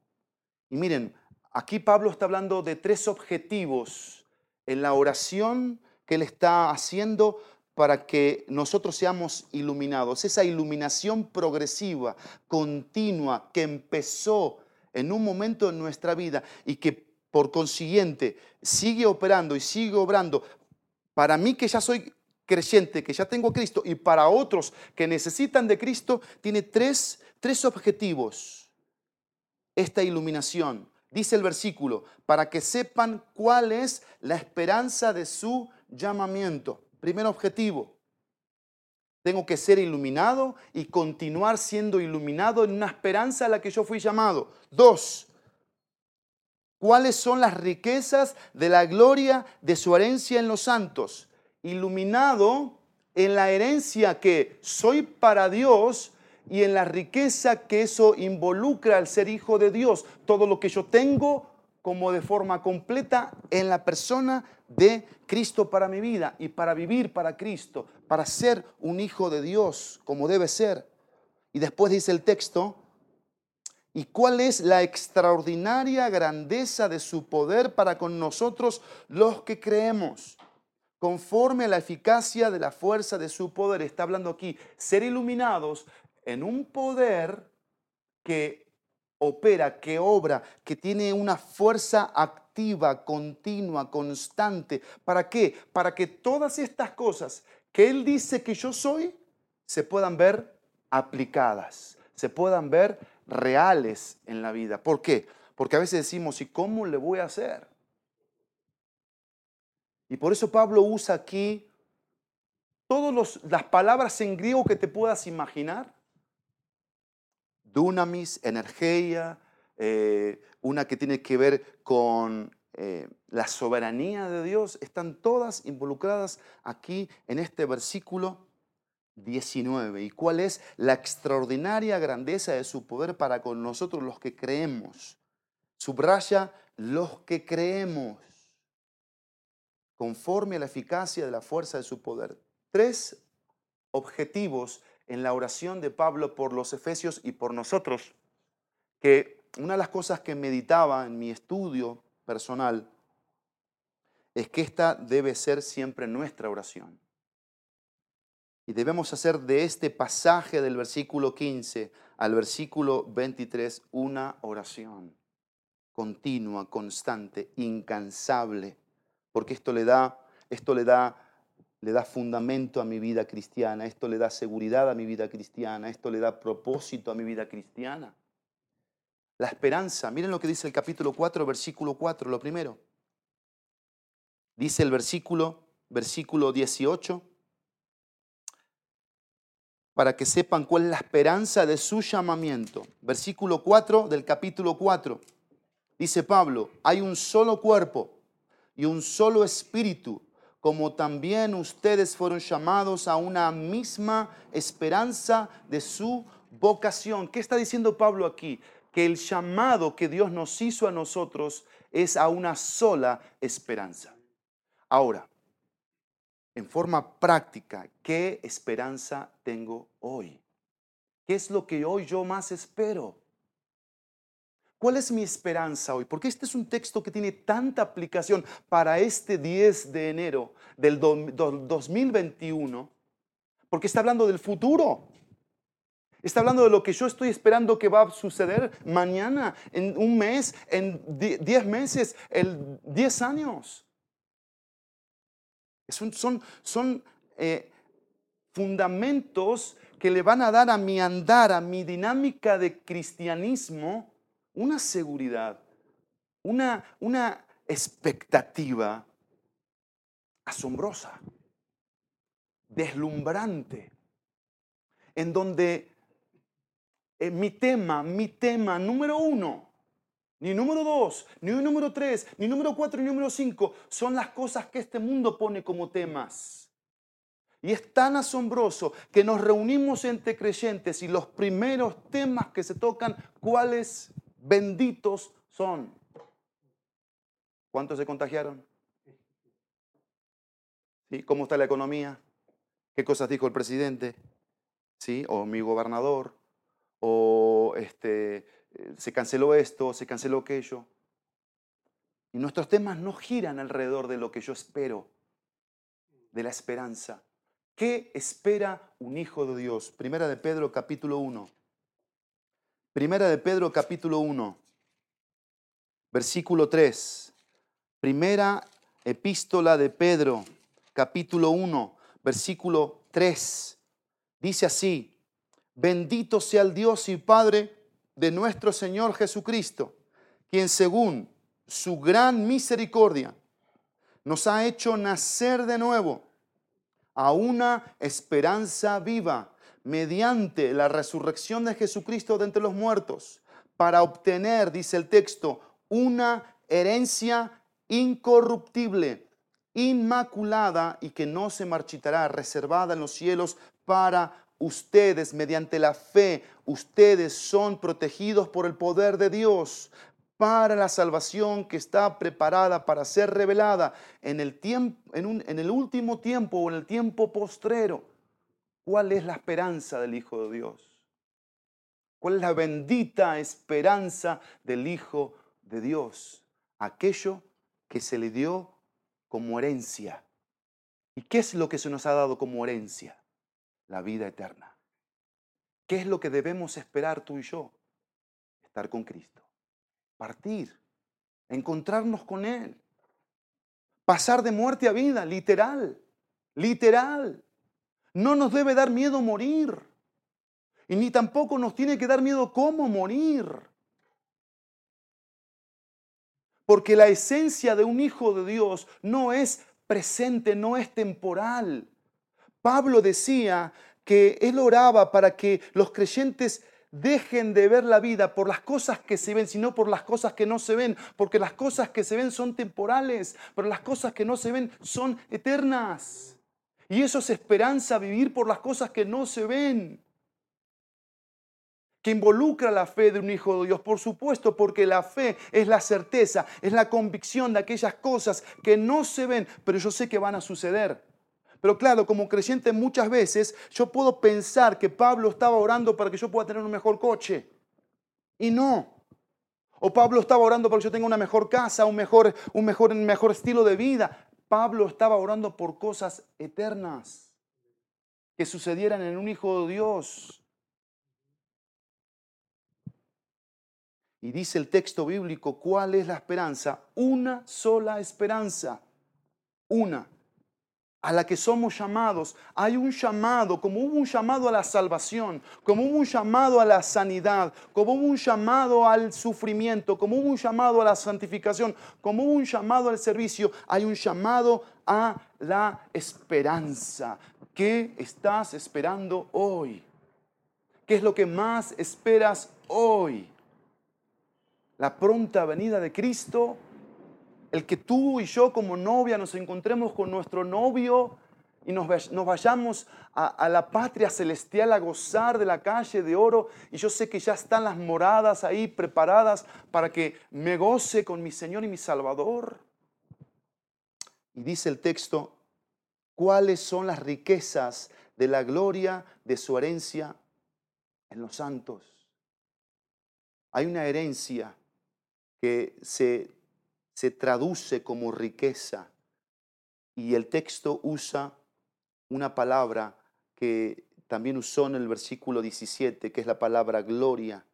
A: Y miren, aquí Pablo está hablando de tres objetivos en la oración que él está haciendo para que nosotros seamos iluminados. Esa iluminación progresiva, continua, que empezó en un momento en nuestra vida y que por consiguiente sigue operando y sigue obrando. Para mí que ya soy creyente, que ya tengo Cristo, y para otros que necesitan de Cristo, tiene tres, tres objetivos. Esta iluminación, dice el versículo, para que sepan cuál es la esperanza de su llamamiento. Primer objetivo. Tengo que ser iluminado y continuar siendo iluminado en una esperanza a la que yo fui llamado. Dos, ¿cuáles son las riquezas de la gloria de su herencia en los santos? Iluminado en la herencia que soy para Dios y en la riqueza que eso involucra al ser hijo de Dios. Todo lo que yo tengo como de forma completa en la persona de Cristo para mi vida y para vivir para Cristo, para ser un hijo de Dios como debe ser. Y después dice el texto, ¿y cuál es la extraordinaria grandeza de su poder para con nosotros los que creemos? Conforme a la eficacia de la fuerza de su poder, está hablando aquí, ser iluminados en un poder que opera, que obra, que tiene una fuerza activa, continua, constante. ¿Para qué? Para que todas estas cosas que Él dice que yo soy se puedan ver aplicadas, se puedan ver reales en la vida. ¿Por qué? Porque a veces decimos, ¿y cómo le voy a hacer? Y por eso Pablo usa aquí todas las palabras en griego que te puedas imaginar dunamis, energía, eh, una que tiene que ver con eh, la soberanía de Dios, están todas involucradas aquí en este versículo 19. ¿Y cuál es la extraordinaria grandeza de su poder para con nosotros los que creemos? Subraya los que creemos, conforme a la eficacia de la fuerza de su poder. Tres objetivos en la oración de Pablo por los Efesios y por nosotros, que una de las cosas que meditaba en mi estudio personal es que esta debe ser siempre nuestra oración. Y debemos hacer de este pasaje del versículo 15 al versículo 23 una oración continua, constante, incansable, porque esto le da, esto le da le da fundamento a mi vida cristiana, esto le da seguridad a mi vida cristiana, esto le da propósito a mi vida cristiana. La esperanza, miren lo que dice el capítulo 4, versículo 4, lo primero. Dice el versículo, versículo 18, para que sepan cuál es la esperanza de su llamamiento. Versículo 4 del capítulo 4. Dice Pablo, hay un solo cuerpo y un solo espíritu como también ustedes fueron llamados a una misma esperanza de su vocación. ¿Qué está diciendo Pablo aquí? Que el llamado que Dios nos hizo a nosotros es a una sola esperanza. Ahora, en forma práctica, ¿qué esperanza tengo hoy? ¿Qué es lo que hoy yo más espero? ¿Cuál es mi esperanza hoy? Porque este es un texto que tiene tanta aplicación para este 10 de enero del 2021, porque está hablando del futuro. Está hablando de lo que yo estoy esperando que va a suceder mañana, en un mes, en 10 meses, en 10 años. Son, son, son eh, fundamentos que le van a dar a mi andar, a mi dinámica de cristianismo, una seguridad, una, una expectativa asombrosa, deslumbrante, en donde eh, mi tema, mi tema número uno, ni número dos, ni número tres, ni número cuatro, ni número cinco, son las cosas que este mundo pone como temas. Y es tan asombroso que nos reunimos entre creyentes y los primeros temas que se tocan, ¿cuáles benditos son. ¿Cuántos se contagiaron? ¿Sí? ¿Cómo está la economía? qué cosas dijo el presidente, ¿sí? o mi gobernador, o este, eh, se canceló esto, se canceló aquello. Y nuestros temas no giran alrededor de lo que yo espero, de la esperanza. ¿Qué espera un hijo de Dios? Primera de Pedro capítulo 1. Primera de Pedro capítulo 1, versículo 3. Primera epístola de Pedro capítulo 1, versículo 3. Dice así, bendito sea el Dios y Padre de nuestro Señor Jesucristo, quien según su gran misericordia nos ha hecho nacer de nuevo a una esperanza viva mediante la resurrección de Jesucristo de entre los muertos, para obtener, dice el texto, una herencia incorruptible, inmaculada y que no se marchitará, reservada en los cielos para ustedes mediante la fe. Ustedes son protegidos por el poder de Dios para la salvación que está preparada para ser revelada en el, tiempo, en, en el último tiempo o en el tiempo postrero. ¿Cuál es la esperanza del Hijo de Dios? ¿Cuál es la bendita esperanza del Hijo de Dios? Aquello que se le dio como herencia. ¿Y qué es lo que se nos ha dado como herencia? La vida eterna. ¿Qué es lo que debemos esperar tú y yo? Estar con Cristo. Partir. Encontrarnos con Él. Pasar de muerte a vida, literal. Literal. No nos debe dar miedo morir. Y ni tampoco nos tiene que dar miedo cómo morir. Porque la esencia de un hijo de Dios no es presente, no es temporal. Pablo decía que él oraba para que los creyentes dejen de ver la vida por las cosas que se ven, sino por las cosas que no se ven, porque las cosas que se ven son temporales, pero las cosas que no se ven son eternas. Y eso es esperanza, vivir por las cosas que no se ven que involucra la fe de un hijo de Dios, por supuesto, porque la fe es la certeza, es la convicción de aquellas cosas que no se ven, pero yo sé que van a suceder. Pero claro, como creyente muchas veces yo puedo pensar que Pablo estaba orando para que yo pueda tener un mejor coche. Y no. O Pablo estaba orando para que yo tenga una mejor casa, un mejor, un mejor, un mejor estilo de vida. Pablo estaba orando por cosas eternas que sucedieran en un hijo de Dios. Y dice el texto bíblico, ¿cuál es la esperanza? Una sola esperanza. Una. A la que somos llamados. Hay un llamado, como hubo un llamado a la salvación, como hubo un llamado a la sanidad, como hubo un llamado al sufrimiento, como hubo un llamado a la santificación, como hubo un llamado al servicio, hay un llamado a la esperanza. ¿Qué estás esperando hoy? ¿Qué es lo que más esperas hoy? la pronta venida de Cristo, el que tú y yo como novia nos encontremos con nuestro novio y nos, vayamos a, a, la patria celestial a gozar de la calle de oro. Y yo sé que ya están las moradas ahí preparadas para que me goce con mi Señor y mi Salvador. Y dice el texto, ¿cuáles son las riquezas de la gloria de su herencia en los santos? Hay una herencia que se, se traduce como riqueza. Y el texto usa una palabra que también usó en el versículo 17, que es la palabra gloria.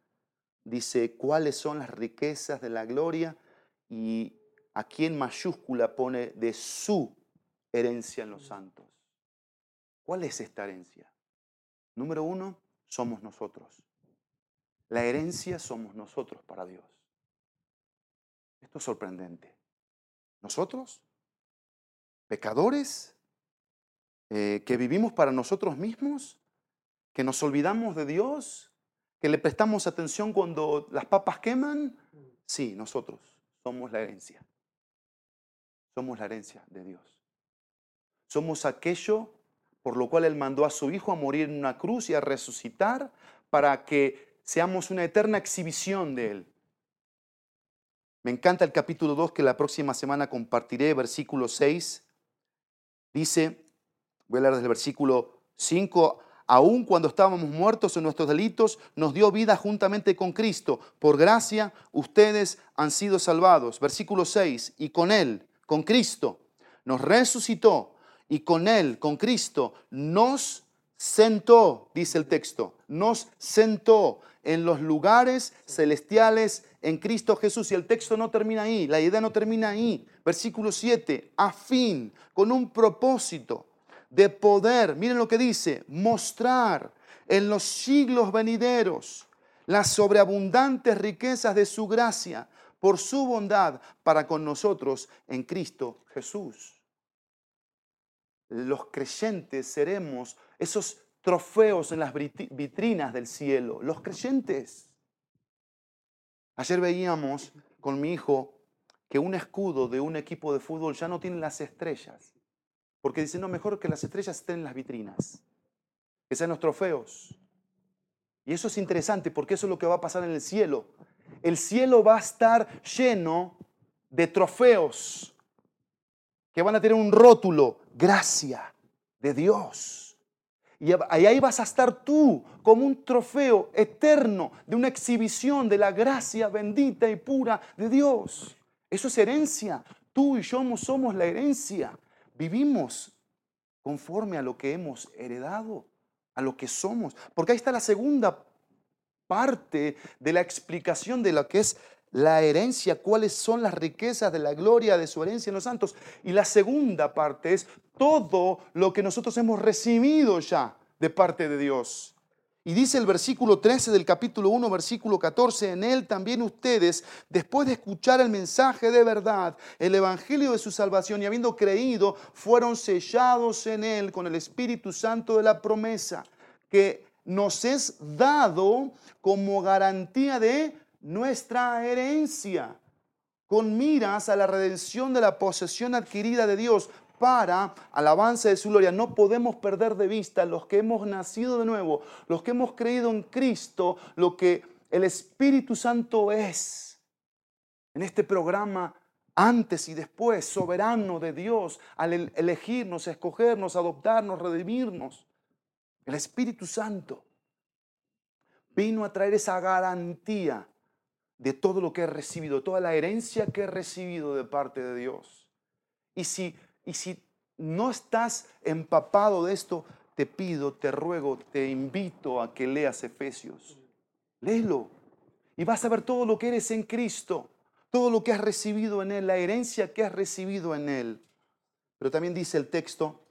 A: Dice, ¿cuáles son las riquezas de la gloria? Y aquí en mayúscula pone de su herencia en los santos. ¿Cuál es esta herencia? Número uno, somos nosotros. La herencia somos nosotros para Dios. Esto es sorprendente. Nosotros, pecadores, eh, que vivimos para nosotros mismos, que nos olvidamos de Dios, que le prestamos atención cuando las papas queman. Sí, nosotros somos la herencia. Somos la herencia de Dios. Somos aquello por lo cual Él mandó a su Hijo a morir en una cruz y a resucitar para que seamos una eterna exhibición de Él. Me encanta el capítulo 2 que la próxima semana compartiré, versículo 6. Dice, voy a hablar desde el versículo 5. Aun cuando estábamos muertos en nuestros delitos, nos dio vida juntamente con Cristo. Por gracia, ustedes han sido salvados. Versículo 6. Y con Él, con Cristo, nos resucitó. Y con Él, con Cristo, nos sentó, dice el texto, nos sentó en los lugares celestiales en Cristo Jesús. Y el texto no termina ahí, la idea no termina ahí. Versículo 7, a fin, con un propósito de poder, miren lo que dice, mostrar en los siglos venideros las sobreabundantes riquezas de su gracia por su bondad para con nosotros en Cristo Jesús. Los creyentes seremos esos trofeos en las vitrinas del cielo, los creyentes. Ayer veíamos con mi hijo que un escudo de un equipo de fútbol ya no tiene las estrellas, porque dice, no, mejor que las estrellas estén en las vitrinas, que sean los trofeos. Y eso es interesante porque eso es lo que va a pasar en el cielo. El cielo va a estar lleno de trofeos que van a tener un rótulo, gracia de Dios. Y ahí vas a estar tú como un trofeo eterno de una exhibición de la gracia bendita y pura de Dios. Eso es herencia. Tú y yo somos la herencia. Vivimos conforme a lo que hemos heredado, a lo que somos. Porque ahí está la segunda parte de la explicación de lo que es la herencia, cuáles son las riquezas de la gloria de su herencia en los santos. Y la segunda parte es todo lo que nosotros hemos recibido ya de parte de Dios. Y dice el versículo 13 del capítulo 1, versículo 14, en él también ustedes, después de escuchar el mensaje de verdad, el evangelio de su salvación y habiendo creído, fueron sellados en él con el Espíritu Santo de la promesa, que nos es dado como garantía de nuestra herencia, con miras a la redención de la posesión adquirida de Dios para alabanza de su gloria. No podemos perder de vista los que hemos nacido de nuevo, los que hemos creído en Cristo, lo que el Espíritu Santo es. En este programa, antes y después, soberano de Dios, al elegirnos, escogernos, adoptarnos, redimirnos. El Espíritu Santo vino a traer esa garantía de todo lo que he recibido, toda la herencia que he recibido de parte de Dios. Y si, y si no estás empapado de esto, te pido, te ruego, te invito a que leas Efesios. Léelo. Y vas a ver todo lo que eres en Cristo, todo lo que has recibido en Él, la herencia que has recibido en Él. Pero también dice el texto,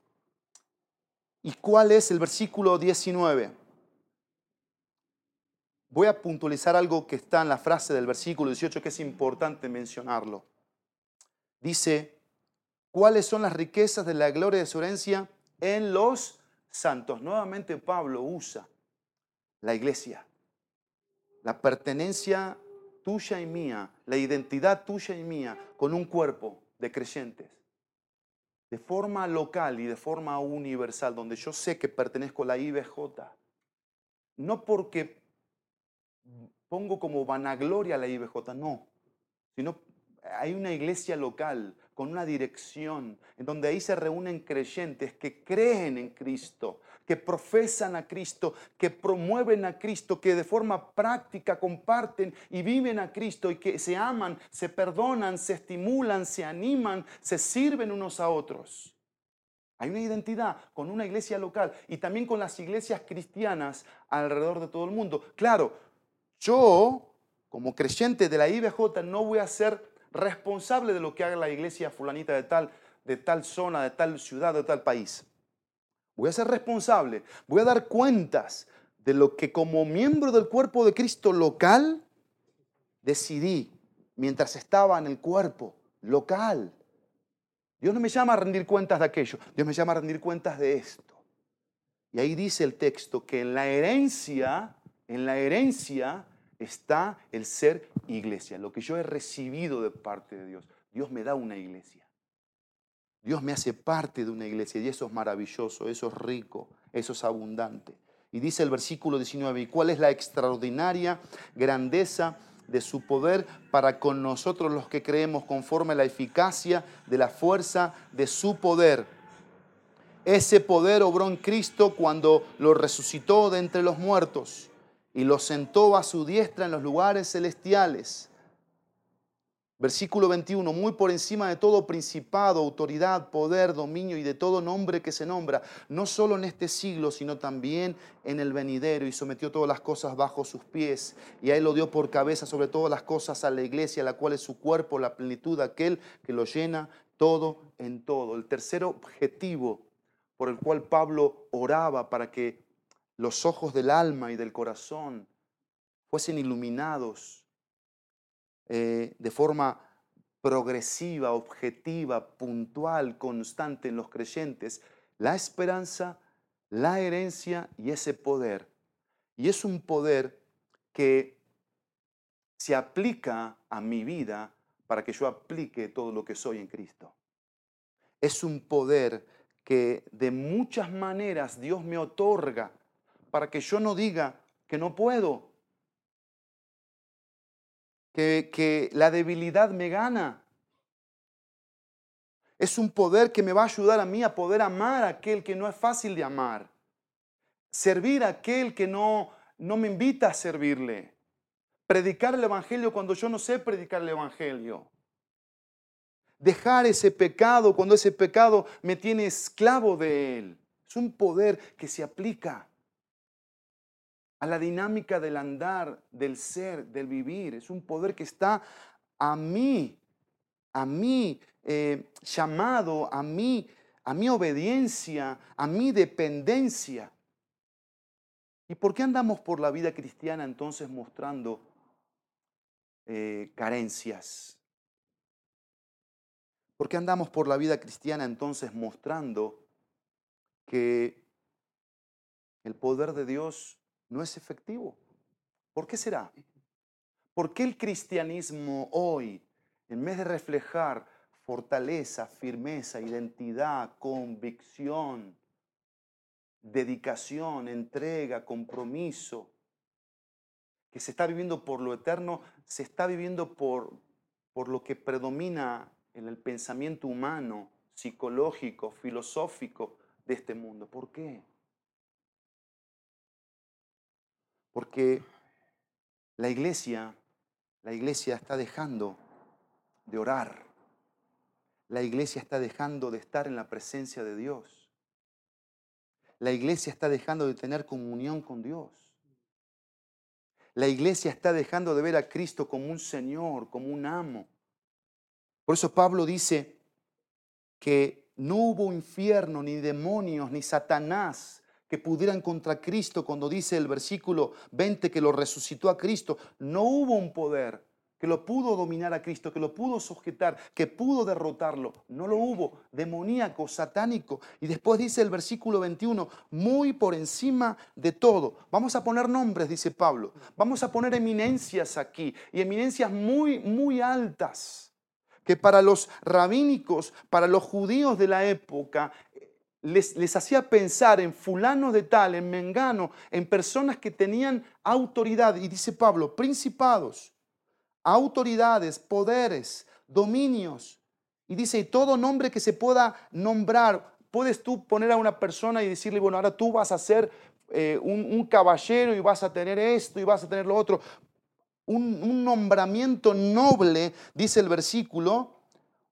A: ¿y cuál es el versículo 19? Voy a puntualizar algo que está en la frase del versículo 18 que es importante mencionarlo. Dice, ¿cuáles son las riquezas de la gloria de su herencia en los santos? Nuevamente Pablo usa la iglesia, la pertenencia tuya y mía, la identidad tuya y mía con un cuerpo de creyentes, de forma local y de forma universal, donde yo sé que pertenezco a la IBJ, no porque pongo como vanagloria la IBJ, no, sino hay una iglesia local con una dirección, en donde ahí se reúnen creyentes que creen en Cristo, que profesan a Cristo, que promueven a Cristo, que de forma práctica comparten y viven a Cristo y que se aman, se perdonan, se estimulan, se animan, se sirven unos a otros. Hay una identidad con una iglesia local y también con las iglesias cristianas alrededor de todo el mundo. Claro, yo, como creyente de la IBJ, no voy a ser responsable de lo que haga la iglesia fulanita de tal, de tal zona, de tal ciudad, de tal país. Voy a ser responsable, voy a dar cuentas de lo que como miembro del cuerpo de Cristo local decidí mientras estaba en el cuerpo local. Dios no me llama a rendir cuentas de aquello, Dios me llama a rendir cuentas de esto. Y ahí dice el texto que en la herencia, en la herencia está el ser iglesia, lo que yo he recibido de parte de Dios. Dios me da una iglesia. Dios me hace parte de una iglesia y eso es maravilloso, eso es rico, eso es abundante. Y dice el versículo 19, ¿y cuál es la extraordinaria grandeza de su poder para con nosotros los que creemos conforme a la eficacia de la fuerza de su poder? Ese poder obró en Cristo cuando lo resucitó de entre los muertos y lo sentó a su diestra en los lugares celestiales. Versículo 21, muy por encima de todo principado, autoridad, poder, dominio y de todo nombre que se nombra, no solo en este siglo, sino también en el venidero, y sometió todas las cosas bajo sus pies, y a él lo dio por cabeza sobre todas las cosas a la iglesia, la cual es su cuerpo, la plenitud aquel que lo llena todo en todo. El tercer objetivo por el cual Pablo oraba para que los ojos del alma y del corazón fuesen iluminados eh, de forma progresiva, objetiva, puntual, constante en los creyentes, la esperanza, la herencia y ese poder. Y es un poder que se aplica a mi vida para que yo aplique todo lo que soy en Cristo. Es un poder que de muchas maneras Dios me otorga para que yo no diga que no puedo, que, que la debilidad me gana. Es un poder que me va a ayudar a mí a poder amar a aquel que no es fácil de amar. Servir a aquel que no, no me invita a servirle. Predicar el Evangelio cuando yo no sé predicar el Evangelio dejar ese pecado cuando ese pecado me tiene esclavo de él. Es un poder que se aplica a la dinámica del andar, del ser, del vivir. Es un poder que está a mí, a mí eh, llamado, a mí, a mi obediencia, a mi dependencia. ¿Y por qué andamos por la vida cristiana entonces mostrando eh, carencias? ¿Por qué andamos por la vida cristiana entonces mostrando que el poder de Dios no es efectivo? ¿Por qué será? ¿Por qué el cristianismo hoy, en vez de reflejar fortaleza, firmeza, identidad, convicción, dedicación, entrega, compromiso, que se está viviendo por lo eterno, se está viviendo por, por lo que predomina en el pensamiento humano, psicológico, filosófico de este mundo. ¿Por qué? Porque la iglesia, la iglesia está dejando de orar. La iglesia está dejando de estar en la presencia de Dios. La iglesia está dejando de tener comunión con Dios. La iglesia está dejando de ver a Cristo como un Señor, como un amo. Por eso Pablo dice que no hubo infierno, ni demonios, ni Satanás que pudieran contra Cristo cuando dice el versículo 20 que lo resucitó a Cristo. No hubo un poder que lo pudo dominar a Cristo, que lo pudo sujetar, que pudo derrotarlo. No lo hubo, demoníaco, satánico. Y después dice el versículo 21, muy por encima de todo. Vamos a poner nombres, dice Pablo. Vamos a poner eminencias aquí, y eminencias muy, muy altas que para los rabínicos, para los judíos de la época, les, hacía pensar en fulano de tal, en mengano, en personas que tenían autoridad. Y dice Pablo, principados, autoridades, poderes, dominios. Y dice, y todo nombre que se pueda nombrar, puedes tú poner a una persona y decirle, bueno, ahora tú vas a ser eh, un caballero y vas a tener esto y vas a tener lo otro un, nombramiento noble, dice el versículo,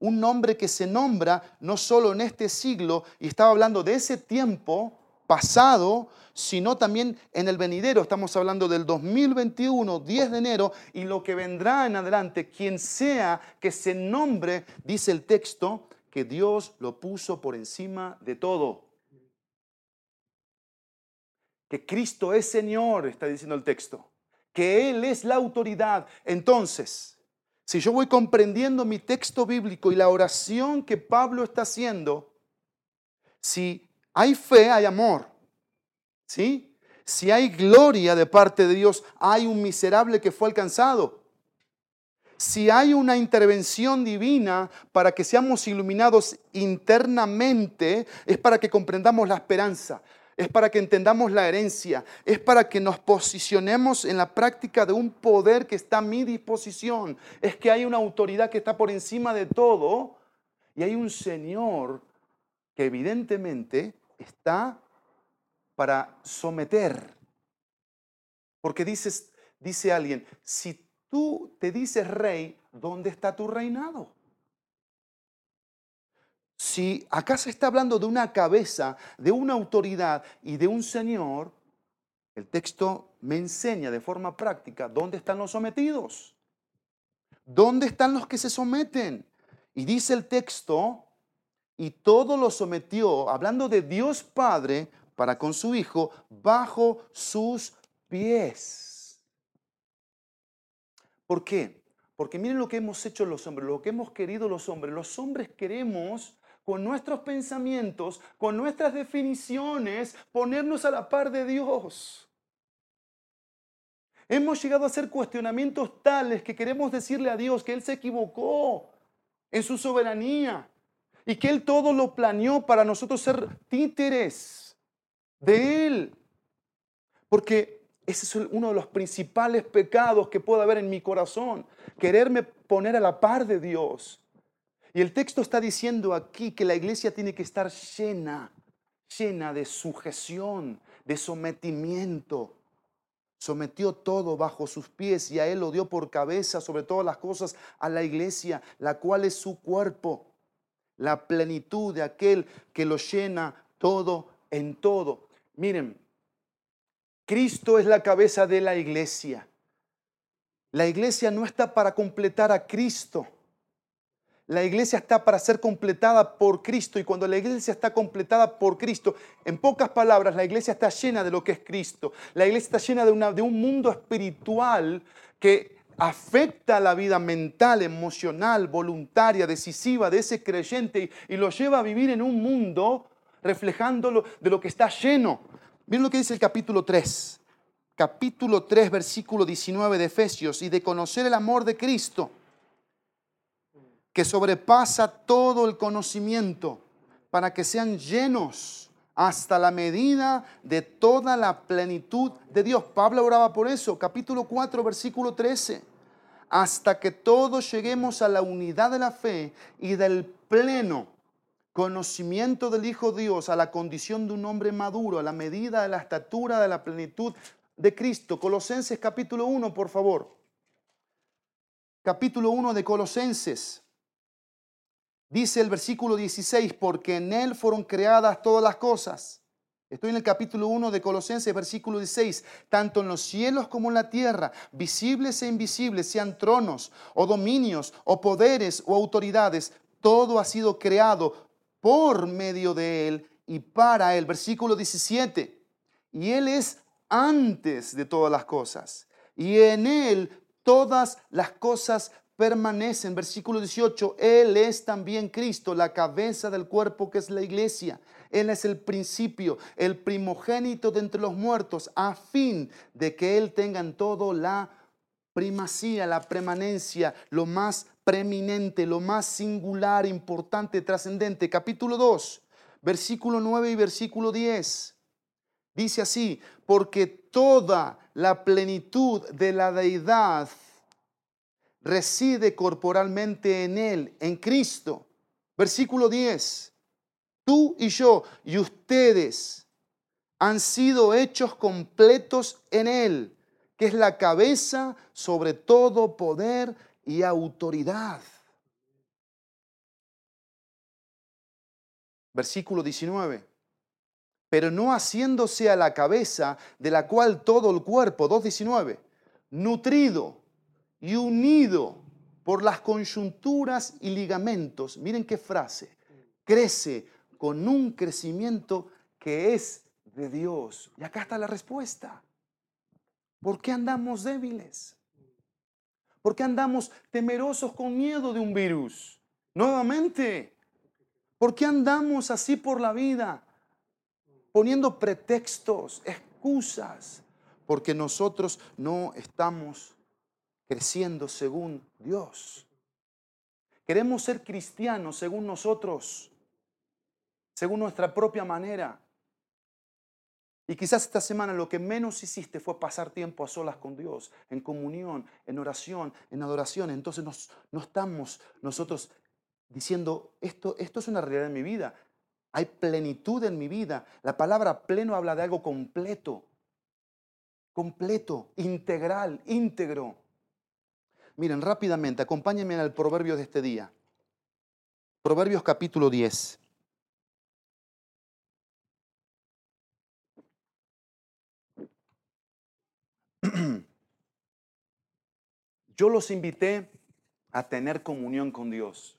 A: un nombre que se nombra no solo en este siglo, y estaba hablando de ese tiempo pasado, sino también en el venidero. Estamos hablando del 2021, 10 de enero, y lo que vendrá en adelante, quien sea que se nombre, dice el texto, que Dios lo puso por encima de todo. Que Cristo es Señor, está diciendo el texto que Él es la autoridad. Entonces, si yo voy comprendiendo mi texto bíblico y la oración que Pablo está haciendo, si hay fe, hay amor. ¿Sí? Si hay gloria de parte de Dios, hay un miserable que fue alcanzado. Si hay una intervención divina para que seamos iluminados internamente, es para que comprendamos la esperanza es para que entendamos la herencia, es para que nos posicionemos en la práctica de un poder que está a mi disposición, es que hay una autoridad que está por encima de todo y hay un Señor que evidentemente está para someter. Porque dices, dice alguien, si tú te dices rey, ¿dónde está tu reinado? Si acá se está hablando de una cabeza, de una autoridad y de un señor, el texto me enseña de forma práctica dónde están los sometidos. ¿Dónde están los que se someten? Y dice el texto, y todo lo sometió, hablando de Dios Padre, para con su Hijo, bajo sus pies. ¿Por qué? Porque miren lo que hemos hecho los hombres, lo que hemos querido los hombres. Los hombres queremos con nuestros pensamientos, con nuestras definiciones, ponernos a la par de Dios. Hemos llegado a hacer cuestionamientos tales que queremos decirle a Dios que Él se equivocó en su soberanía y que Él todo lo planeó para nosotros ser títeres de Él. Porque ese es uno de los principales pecados que puede haber en mi corazón, quererme poner a la par de Dios. Y el texto está diciendo aquí que la iglesia tiene que estar llena, llena de sujeción, de sometimiento. Sometió todo bajo sus pies y a él lo dio por cabeza sobre todas las cosas a la iglesia, la cual es su cuerpo, la plenitud de aquel que lo llena todo en todo. Miren, Cristo es la cabeza de la iglesia. La iglesia no está para completar a Cristo. La iglesia está para ser completada por Cristo y cuando la iglesia está completada por Cristo, en pocas palabras, la iglesia está llena de lo que es Cristo. La iglesia está llena de, un mundo espiritual que afecta la vida mental, emocional, voluntaria, decisiva de ese creyente y, lo lleva a vivir en un mundo reflejándolo de lo que está lleno. Miren lo que dice el capítulo 3. Capítulo 3, versículo 19 de Efesios, y de conocer el amor de Cristo que sobrepasa todo el conocimiento, para que sean llenos hasta la medida de toda la plenitud de Dios. Pablo oraba por eso, capítulo 4, versículo 13. Hasta que todos lleguemos a la unidad de la fe y del pleno conocimiento del Hijo Dios, a la condición de un hombre maduro, a la medida de la estatura de la plenitud de Cristo. Colosenses capítulo 1, por favor. Capítulo 1 de Colosenses. Dice el versículo 16, porque en Él fueron creadas todas las cosas. Estoy en el capítulo 1 de Colosenses, versículo 16. Tanto en los cielos como en la tierra, visibles e invisibles, sean tronos o dominios o poderes o autoridades, todo ha sido creado por medio de Él y para Él. Versículo 17. Y Él es antes de todas las cosas. Y en Él todas las cosas permanecen. Versículo 18, Él es también Cristo, la cabeza del cuerpo que es la iglesia. Él es el principio, el primogénito de entre los muertos, a fin de que Él tenga en todo la primacía, la permanencia, lo más preeminente, lo más singular, importante, trascendente. Capítulo 2, versículo 9 y versículo 10. Dice así, porque toda la plenitud de la deidad reside corporalmente en Él, en Cristo. Versículo 10. Tú y yo y ustedes han sido hechos completos en Él, que es la cabeza sobre todo poder y autoridad. Versículo 19. Pero no haciéndose a la cabeza de la cual todo el cuerpo, 2.19, nutrido y unido por las coyunturas y ligamentos, miren qué frase, crece con un crecimiento que es de Dios. Y acá está la respuesta. ¿Por qué andamos débiles? ¿Por qué andamos temerosos con miedo de un virus? Nuevamente, ¿por qué andamos así por la vida? Poniendo pretextos, excusas, porque nosotros no estamos creciendo según Dios. Queremos ser cristianos según nosotros, según nuestra propia manera. Y quizás esta semana lo que menos hiciste fue pasar tiempo a solas con Dios, en comunión, en oración, en adoración. Entonces no estamos nosotros diciendo, esto, esto es una realidad en mi vida. Hay plenitud en mi vida. La palabra pleno habla de algo completo. Completo, integral, íntegro. Miren, rápidamente, acompáñenme al proverbio de este día. Proverbios capítulo 10. Yo los invité a tener comunión con Dios.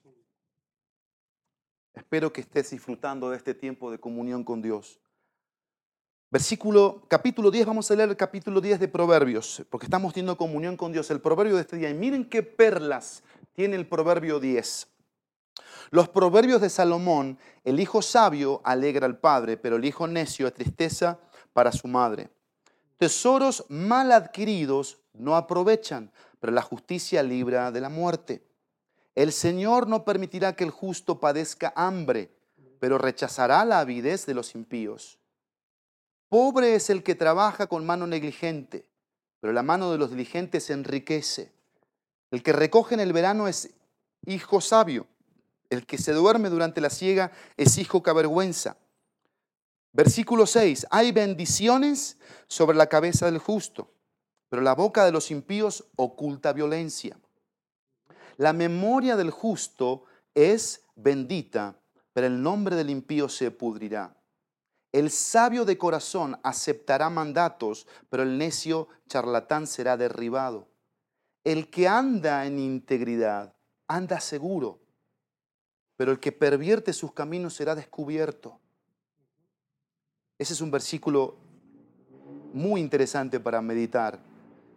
A: Espero que estés disfrutando de este tiempo de comunión con Dios. Versículo, capítulo 10, vamos a leer el capítulo 10 de Proverbios, porque estamos teniendo comunión con Dios. El proverbio de este día. Y miren qué perlas tiene el proverbio 10. Los proverbios de Salomón, el hijo sabio alegra al padre, pero el hijo necio es tristeza para su madre. Tesoros mal adquiridos no aprovechan, pero la justicia libra de la muerte. El Señor no permitirá que el justo padezca hambre, pero rechazará la avidez de los impíos. Pobre es el que trabaja con mano negligente, pero la mano de los diligentes enriquece. El que recoge en el verano es hijo sabio, el que se duerme durante la siega es hijo que avergüenza. Versículo 6, hay bendiciones sobre la cabeza del justo, pero la boca de los impíos oculta violencia. La memoria del justo es bendita, pero el nombre del impío se pudrirá. El sabio de corazón aceptará mandatos, pero el necio charlatán será derribado. El que anda en integridad anda seguro, pero el que pervierte sus caminos será descubierto. Ese es un versículo muy interesante para meditar.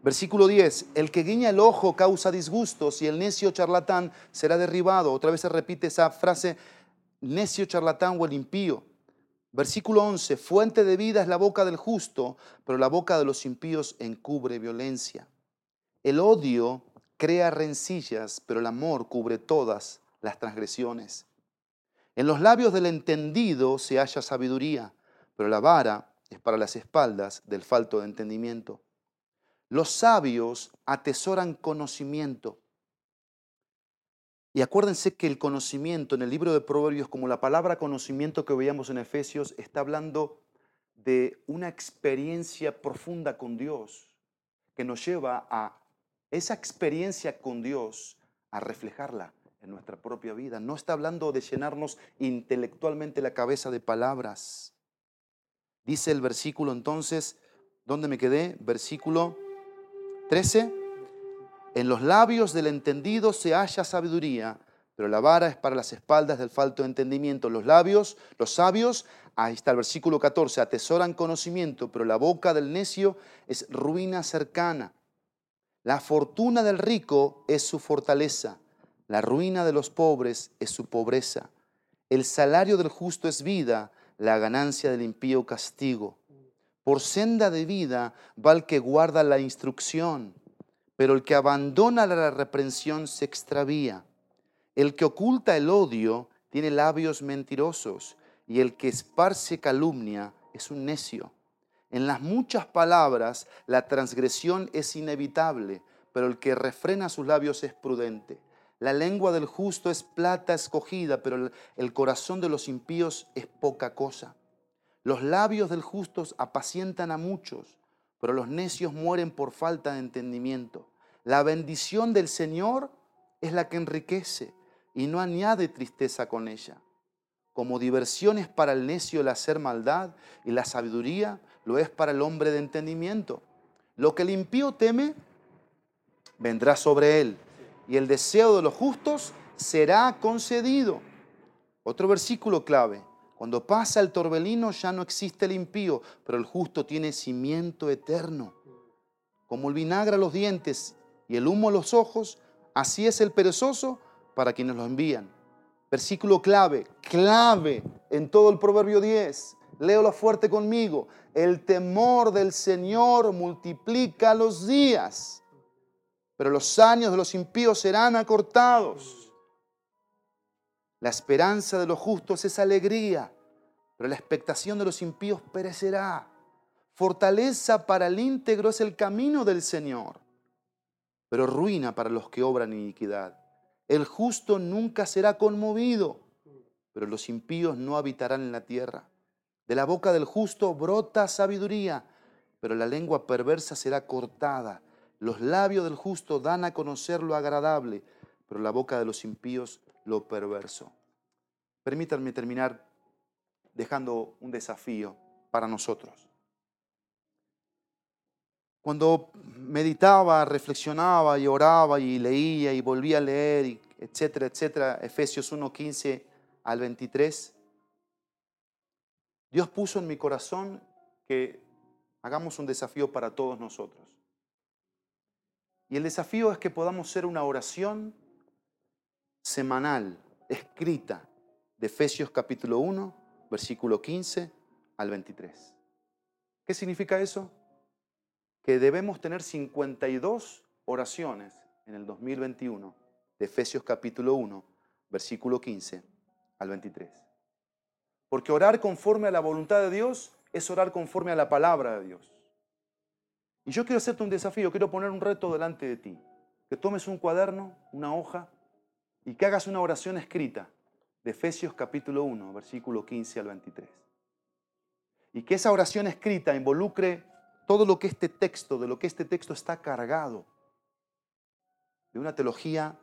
A: Versículo 10, el que guiña el ojo causa disgustos y el necio charlatán será derribado. Otra vez se repite esa frase, necio charlatán o el impío. Versículo 11, fuente de vida es la boca del justo, pero la boca de los impíos encubre violencia. El odio crea rencillas, pero el amor cubre todas las transgresiones. En los labios del entendido se halla sabiduría, pero la vara es para las espaldas del falto de entendimiento. Los sabios atesoran conocimiento. Y acuérdense que el conocimiento en el libro de Proverbios, como la palabra conocimiento que veíamos en Efesios, está hablando de una experiencia profunda con Dios, que nos lleva a esa experiencia con Dios, a reflejarla en nuestra propia vida. No está hablando de llenarnos intelectualmente la cabeza de palabras. Dice el versículo entonces, ¿dónde me quedé? Versículo 13. En los labios del entendido se halla sabiduría, pero la vara es para las espaldas del falto de entendimiento. Los labios, los sabios, ahí está el versículo 14, atesoran conocimiento, pero la boca del necio es ruina cercana. La fortuna del rico es su fortaleza, la ruina de los pobres es su pobreza. El salario del justo es vida, la ganancia del impío castigo. Por senda de vida va el que guarda la instrucción, pero el que abandona la reprensión se extravía. El que oculta el odio tiene labios mentirosos, y el que esparce calumnia es un necio. En las muchas palabras la transgresión es inevitable, pero el que refrena sus labios es prudente. La lengua del justo es plata escogida, pero el corazón de los impíos es poca cosa. Los labios del justo apacientan a muchos, pero los necios mueren por falta de entendimiento. La bendición del Señor es la que enriquece y no añade tristeza con ella. Como diversión es para el necio el hacer maldad y la sabiduría lo es para el hombre de entendimiento. Lo que el impío teme vendrá sobre él y el deseo de los justos será concedido. Otro versículo clave. Cuando pasa el torbelino ya no existe el impío, pero el justo tiene cimiento eterno. Como el vinagre a los dientes y el humo a los ojos, así es el perezoso para quienes lo envían. Versículo clave, clave en todo el Proverbio 10. Léelo fuerte conmigo. El temor del Señor multiplica los días, pero los años de los impíos serán acortados. La esperanza de los justos es alegría, pero la expectación de los impíos perecerá. Fortaleza para el íntegro es el camino del Señor, pero ruina para los que obran iniquidad. El justo nunca será conmovido, pero los impíos no habitarán en la tierra. De la boca del justo brota sabiduría, pero la lengua perversa será cortada. Los labios del justo dan a conocer lo agradable, pero la boca de los impíos lo perverso. Permítanme terminar dejando un desafío para nosotros. Cuando meditaba, reflexionaba y oraba y leía y volvía a leer, etcétera, etcétera, Efesios 1, 15 al 23, Dios puso en mi corazón que hagamos un desafío para todos nosotros. Y el desafío es que podamos hacer una oración semanal, escrita, de Efesios capítulo 1, versículo 15 al 23. ¿Qué significa eso? Que debemos tener 52 oraciones en el 2021 de Efesios capítulo 1, versículo 15 al 23. Porque orar conforme a la voluntad de Dios es orar conforme a la palabra de Dios. Y yo quiero hacerte un desafío, quiero poner un reto delante de ti. Que tomes un cuaderno, una hoja, y que hagas una oración escrita de Efesios capítulo 1, versículo 15 al 23. Y que esa oración escrita involucre todo lo que este texto, de lo que este texto está cargado, de una teología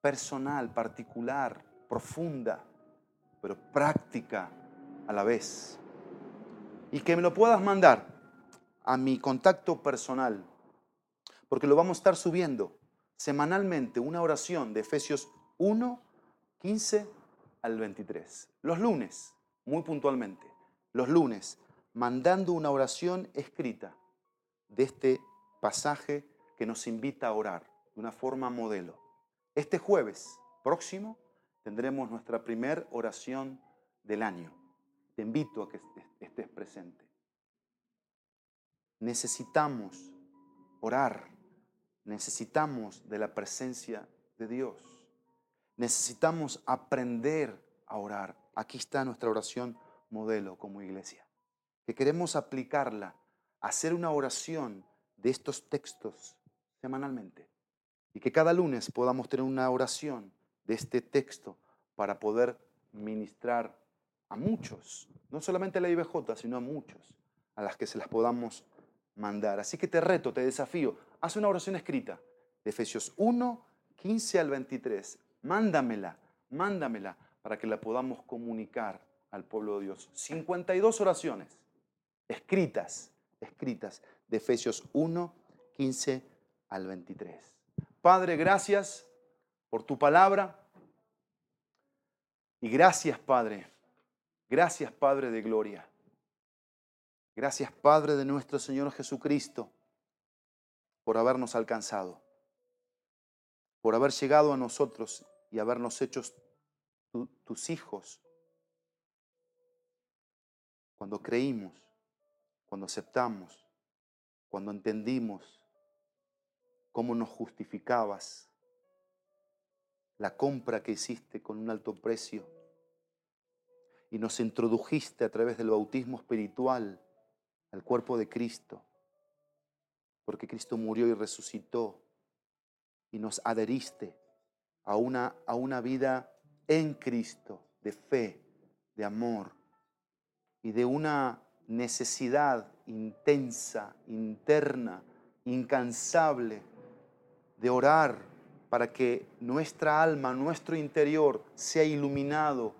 A: personal, particular, profunda, pero práctica a la vez. Y que me lo puedas mandar a mi contacto personal, porque lo vamos a estar subiendo semanalmente, una oración de Efesios 1, 15 al 23. Los lunes, muy puntualmente, los lunes, mandando una oración escrita de este pasaje que nos invita a orar de una forma modelo. Este jueves próximo tendremos nuestra primera oración del año. Te invito a que estés presente. Necesitamos orar, necesitamos de la presencia de Dios. Necesitamos aprender a orar. Aquí está nuestra oración modelo como iglesia. Que queremos aplicarla, hacer una oración de estos textos semanalmente. Y que cada lunes podamos tener una oración de este texto para poder ministrar a muchos, no solamente a la IBJ, sino a muchos, a las que se las podamos mandar. Así que te reto, te desafío, haz una oración escrita de Efesios 1, 15 al 23 mándamela, mándamela para que la podamos comunicar al pueblo de Dios. 52 oraciones escritas, escritas de Efesios 1, 15 al 23. Padre, gracias por tu palabra y gracias, Padre, gracias, Padre de gloria. Gracias, Padre de nuestro Señor Jesucristo, por habernos alcanzado, por haber llegado a nosotros y habernos hecho tus hijos. Cuando creímos, cuando aceptamos, cuando entendimos cómo nos justificabas, la compra que hiciste con un alto precio y nos introdujiste a través del bautismo espiritual al cuerpo de Cristo, porque Cristo murió y resucitó y nos adheriste a una, a una vida en Cristo, de fe, de amor y de una necesidad intensa, interna, incansable de orar para que nuestra alma, nuestro interior sea iluminado,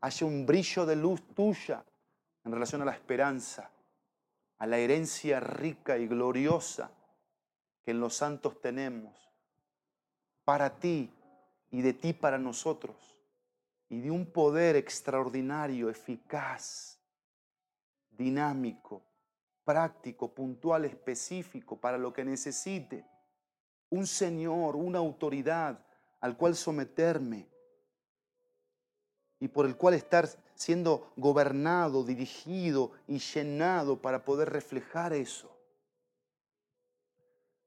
A: haya un brillo de luz tuya en relación a la esperanza, a la herencia rica y gloriosa que en los santos tenemos, para ti y de ti para nosotros, y de un poder extraordinario, eficaz, dinámico, práctico, puntual, específico para lo que necesite. Un Señor, una autoridad al cual someterme y por el cual estar siendo gobernado, dirigido y llenado para poder reflejar eso.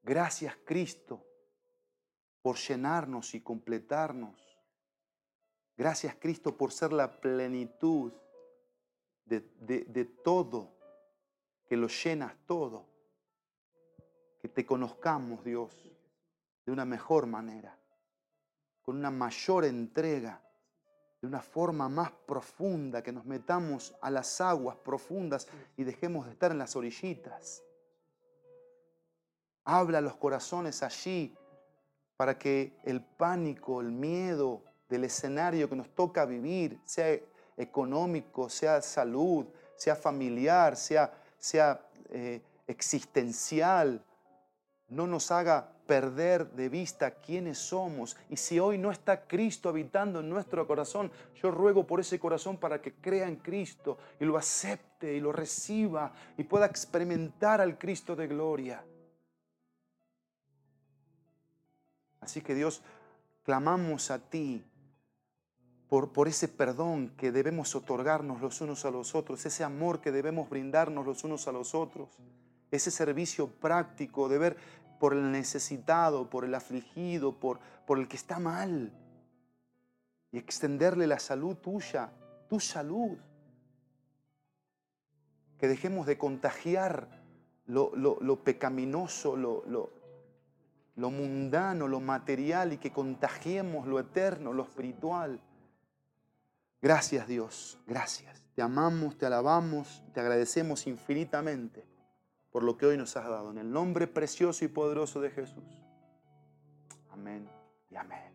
A: Gracias Cristo por llenarnos y completarnos. Gracias Cristo por ser la plenitud de, todo, que lo llenas todo. Que te conozcamos, Dios, de una mejor manera, con una mayor entrega, de una forma más profunda, que nos metamos a las aguas profundas y dejemos de estar en las orillitas. Habla los corazones allí para que el pánico, el miedo del escenario que nos toca vivir, sea económico, sea salud, sea familiar, sea, sea eh, existencial, no nos haga perder de vista quiénes somos. Y si hoy no está Cristo habitando en nuestro corazón, yo ruego por ese corazón para que crea en Cristo y lo acepte y lo reciba y pueda experimentar al Cristo de gloria. Así que Dios, clamamos a ti por, ese perdón que debemos otorgarnos los unos a los otros, ese amor que debemos brindarnos los unos a los otros, ese servicio práctico de ver por el necesitado, por el afligido, por, por el que está mal. Y extenderle la salud tuya, tu salud. Que dejemos de contagiar lo, pecaminoso, lo, lo mundano, lo material y que contagiemos lo eterno, lo espiritual. Gracias Dios, gracias. Te amamos, te alabamos, te agradecemos infinitamente por lo que hoy nos has dado. En el nombre precioso y poderoso de Jesús. Amén y amén.